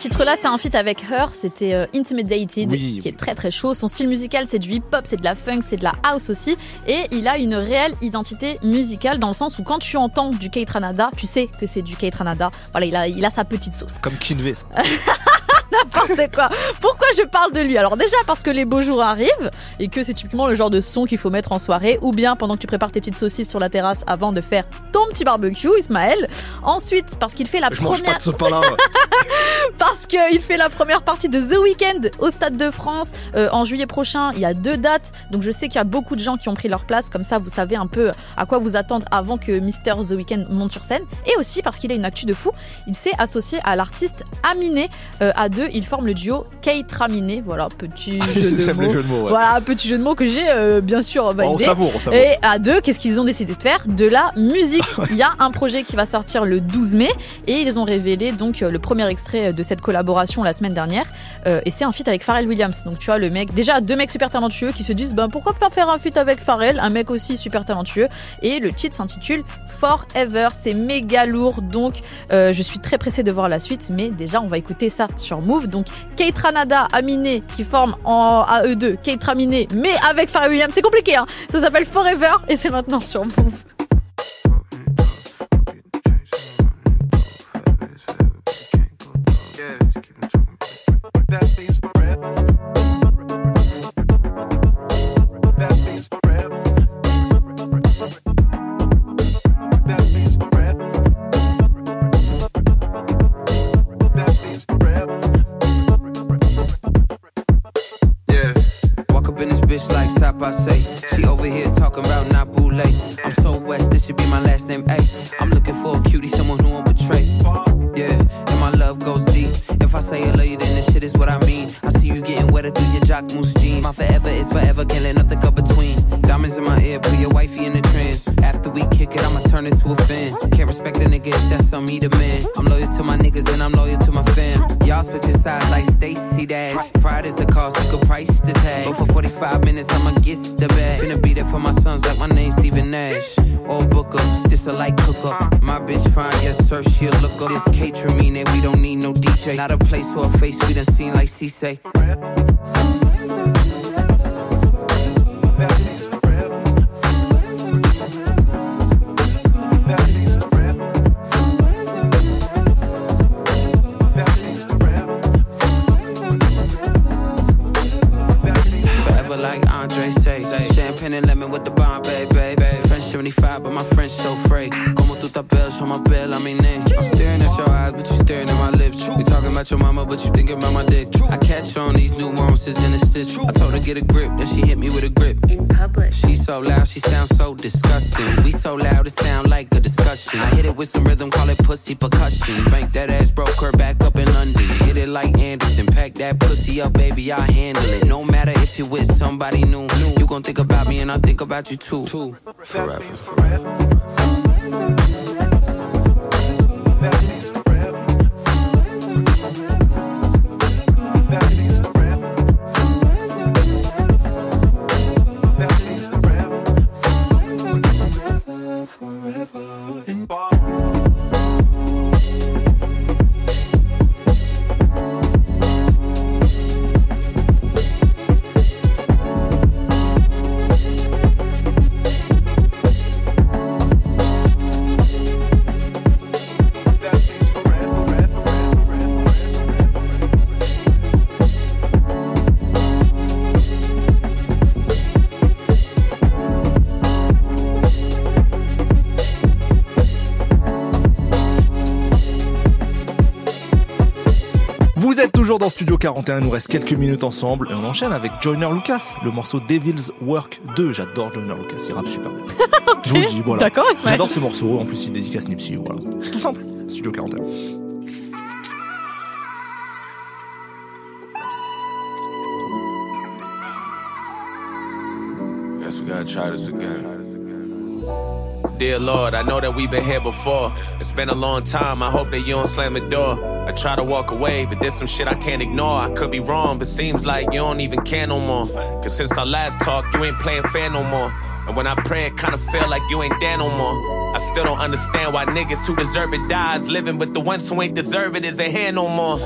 Titre-là, c'est un feat avec Her, c'était euh, Intimidated, Oui, qui est très très chaud. Son style musical, c'est du hip-hop, c'est de la funk, c'est de la house aussi. Et il a une réelle identité musicale dans le sens où quand tu entends du Kate Ranada, tu sais que c'est du Kate Ranada. Voilà, il a, il a sa petite sauce. Comme Kinvey, ça. *laughs* *laughs* N'importe quoi. Pourquoi je parle de lui? Alors déjà parce que les beaux jours arrivent et que c'est typiquement le genre de son qu'il faut mettre en soirée ou bien pendant que tu prépares tes petites saucisses sur la terrasse avant de faire ton petit barbecue, Ismaël. Ensuite parce qu'il fait la Je mange première pas de ce *laughs* parce qu'il fait la première partie de The Weeknd au Stade de France euh, en juillet prochain. Il y a deux dates, donc je sais qu'il y a beaucoup de gens qui ont pris leur place. Comme ça, vous savez un peu à quoi vous attendre avant que Mister The Weeknd monte sur scène. Et aussi parce qu'il a une actu de fou. Il s'est associé à l'artiste Aminé. Euh, à deux, ils forment le duo Kate Raminé. Voilà, petit *laughs* jeu de mots. jeux de mots, ouais. Voilà, petit jeu de mots que j'ai euh, bien sûr validé. savoure, on savoure. Et à deux, qu'est-ce qu'ils ont décidé de faire? De la musique. *laughs* Il y a un projet qui va sortir le 12 mai et ils ont révélé donc euh, le premier extrait de cette collaboration la semaine dernière. Euh, et c'est un feat avec Pharrell Williams. Donc tu vois, le mec, déjà deux mecs super talentueux qui se disent ben pourquoi pas faire un feat avec Pharrell, un mec aussi super talentueux. Et le titre s'intitule Forever. C'est méga lourd. Donc euh, je suis très pressée de voir la suite. Mais déjà, on va écouter ça sur Move. Donc Kate Ranada, Aminé qui forment en à eux deux, Kate Raminé, mais avec Pharrell Williams. C'est compliqué, hein. Ça s'appelle Forever et c'est maintenant sur Move. Say. About you too. Forever. Toujours 41, il nous reste quelques minutes ensemble et on enchaîne avec Joyner Lucas, le morceau Devil's Work 2. J'adore Joyner Lucas, il rappe super bien. *laughs* Je vous le dis, voilà. D'accord. J'adore ce morceau, en plus il dédicace Nipsey, voilà. C'est tout simple. Studio 41. Guess we gotta try this again. Dear Lord, I know that we've been here before. It's been a long time, I hope that you don't slam the door. I try to walk away, but there's some shit I can't ignore. I could be wrong, but seems like you don't even care no more. Cause since our last talk, you ain't playing fair no more. And when I pray, it kinda feel like you ain't there no more. I still don't understand why niggas who deserve it dies living, but the ones who ain't deserve it isn't here no more.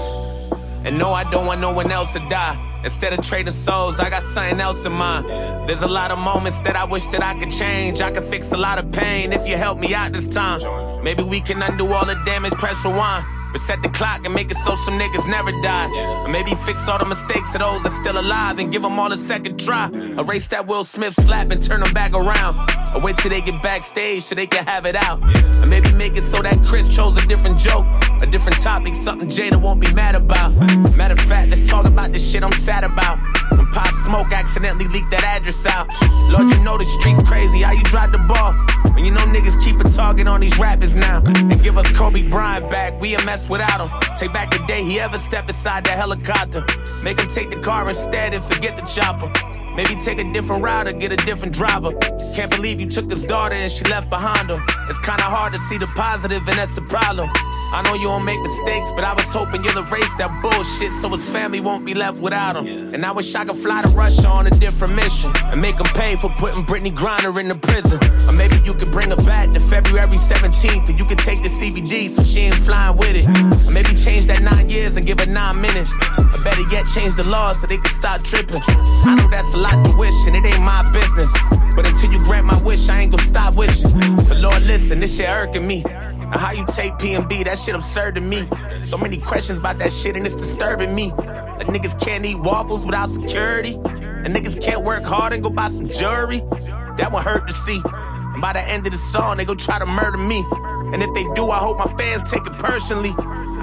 And no, I don't want no one else to die. Instead of trading souls, I got something else in mind. There's a lot of moments that I wish that I could change. I could fix a lot of pain if you help me out this time. Maybe we can undo all the damage, press rewind. Reset the clock and make it so some niggas never die. Or maybe fix all the mistakes of those that's still alive and give them all a second try. Erase that Will Smith slap and turn them back around. Or wait till they get backstage so they can have it out. Or maybe make it so that Chris chose a different joke, a different topic, something Jada won't be mad about. Matter of fact, let's talk about the shit I'm sad about. When Pop Smoke accidentally leaked that address out. Lord, you know the streets crazy. How you drop the ball? When you know niggas keep a target on these rappers now. And give us Kobe Bryant back. We a mess without him. Take back the day he ever stepped inside that helicopter. Make him take the car instead and forget the chopper. Maybe take a different route or get a different driver. Can't believe you took his daughter and she left behind him. It's kinda hard to see the positive, and that's the problem. I know you won't make mistakes, but I was hoping you'll erase that bullshit so his family won't be left without him. And I wish I could fly to Russia on a different mission and make him pay for putting Brittany Griner in the prison. Or maybe you could bring her back to February 17th and you could take the CBD so she ain't flying with it. Or maybe change that nine years and give her nine minutes. Or better yet, change the laws so they can stop tripping. I know that's a lot to wish and it ain't my business. But until you grant my wish, I ain't gonna stop wishing. But Lord, listen, this shit irking me. Now how you take PMB, that shit absurd to me. So many questions about that shit and it's disturbing me. That niggas can't eat waffles without security. And niggas can't work hard and go buy some jewelry. That one hurt to see. And by the end of the song, they go try to murder me. And if they do, I hope my fans take it personally.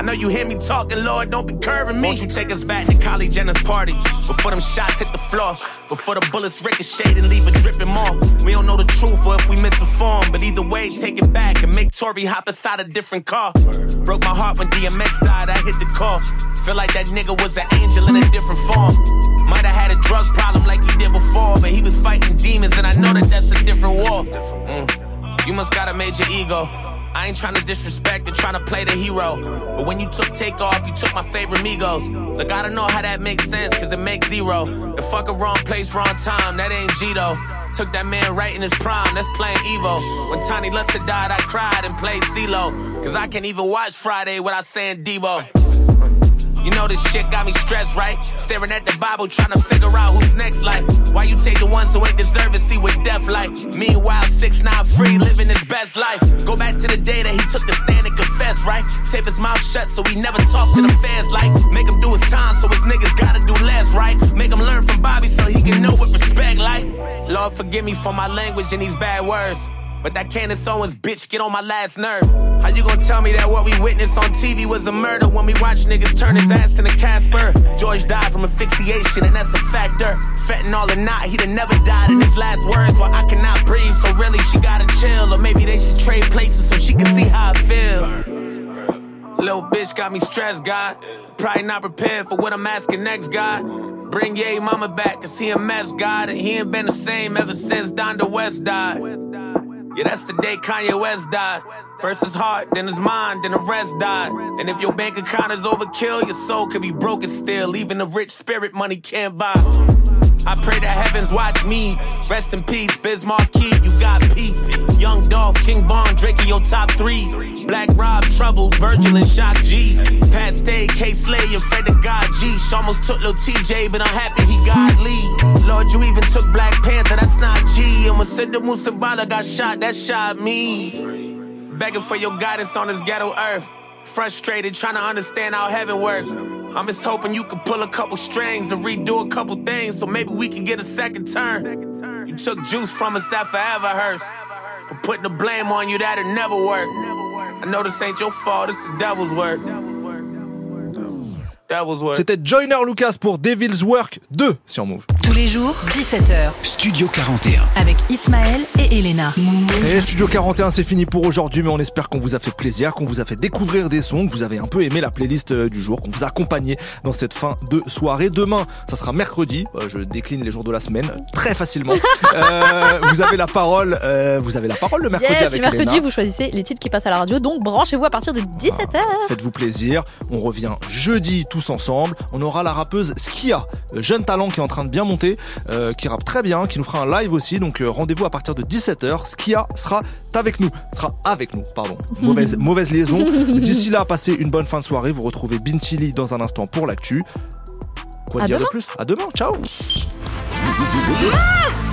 I know you hear me talking, Lord, don't be curving me. Won't you take us back to Kylie Jenner's party? Before them shots hit the floor, before the bullets ricochet and leave it dripping more. We don't know the truth or if we misinformed, but either way, take it back and make Tori hop inside a different car. Broke my heart when DMX died, I hit the call. Feel like that nigga was an angel in a different form. Might have had a drug problem like he did before, but he was fighting demons, and I know that that's a different war. Mm. You must got a major ego. I ain't trying to disrespect or trying to play the hero. But when you took takeoff, you took my favorite Migos. Look, I don't know how that makes sense, cause it makes zero. The fucking wrong place, wrong time, that ain't Gito. Took that man right in his prime, that's playing Evo. When Tiny Luster died, I cried and played CeeLo. Cause I can't even watch Friday without saying Debo. You know this shit got me stressed, right? Staring at the Bible, trying to figure out who's next. Like, why you take the ones who ain't deserve it, see what death like? Meanwhile, six nine free, living his best life. Go back to the day that he took the stand and confessed, right? Tape his mouth shut so he never talked to the fans. Like, make him do his time so his niggas gotta do less, right? Make him learn from Bobby so he can know what respect like. Lord, forgive me for my language and these bad words. But that Candace Owens bitch get on my last nerve. How you gonna tell me that what we witnessed on TV was a murder when we watch niggas turn his ass into Casper? George died from asphyxiation, and that's a factor. Fentanyl or not, he'd have never died in his last words. Well, I cannot breathe, so really she gotta chill. Or maybe they should trade places so she can see how I feel. Little bitch got me stressed, God. Probably not prepared for what I'm asking next, God. Bring Ye mama back, cause he a mess, God. And he ain't been the same ever since Donda West died. Yeah, that's the day Kanye West died. First his heart, then his mind, then the rest died. And if your bank account is overkill, your soul could be broken still. Even the rich spirit money can't buy. I pray the heavens watch me. Rest in peace, Biz Marquee, you got peace. Young Dolph, King Von, Drake your top three. Black Rob, Troubles, Virgil and Shock G. Pat Stay, K Slay, and Fred the God G. She almost took Lil TJ, but I'm happy he got Lee. Lord, you even took Black Panther, that's not G. And when Sidda Musabala got shot, that shot me. Begging for your guidance on this ghetto earth. Frustrated, trying to understand how heaven works. I'm just hoping you can pull a couple strings and redo a couple things so maybe we can get a second turn. You took juice from us that forever hurts. But putting the blame on you that'll never work. I know this ain't your fault, it's the devil's work. What. C'était Joyner Lucas pour Devil's Work 2 sur Move. Tous les jours, 17h, Studio 41. avec Ismaël et Elena. Et Studio 41, c'est fini pour aujourd'hui, mais on espère qu'on vous a fait plaisir, qu'on vous a fait découvrir des sons, que vous avez un peu aimé la playlist euh, du jour, qu'on vous a accompagné dans cette fin de soirée. Demain, ça sera mercredi. Euh, je décline les jours de la semaine très facilement. *laughs* Euh, vous avez la parole, euh, vous avez la parole le mercredi Yes, avec le mercredi, Elena. vous choisissez les titres qui passent à la radio, donc branchez-vous à partir de 17h. Faites-vous plaisir. On revient jeudi tous ensemble. On aura la rappeuse Skia, jeune talent qui est en train de bien monter, euh, qui rappe très bien, qui nous fera un live aussi. Donc euh, rendez-vous à partir de 17h. Skia sera avec nous, sera avec nous, pardon. *laughs* Mauvaise, mauvaise liaison. D'ici là, passez une bonne fin de soirée. Vous retrouvez Bintili dans un instant pour l'actu. Quoi À dire de plus? À demain. Ciao. Ah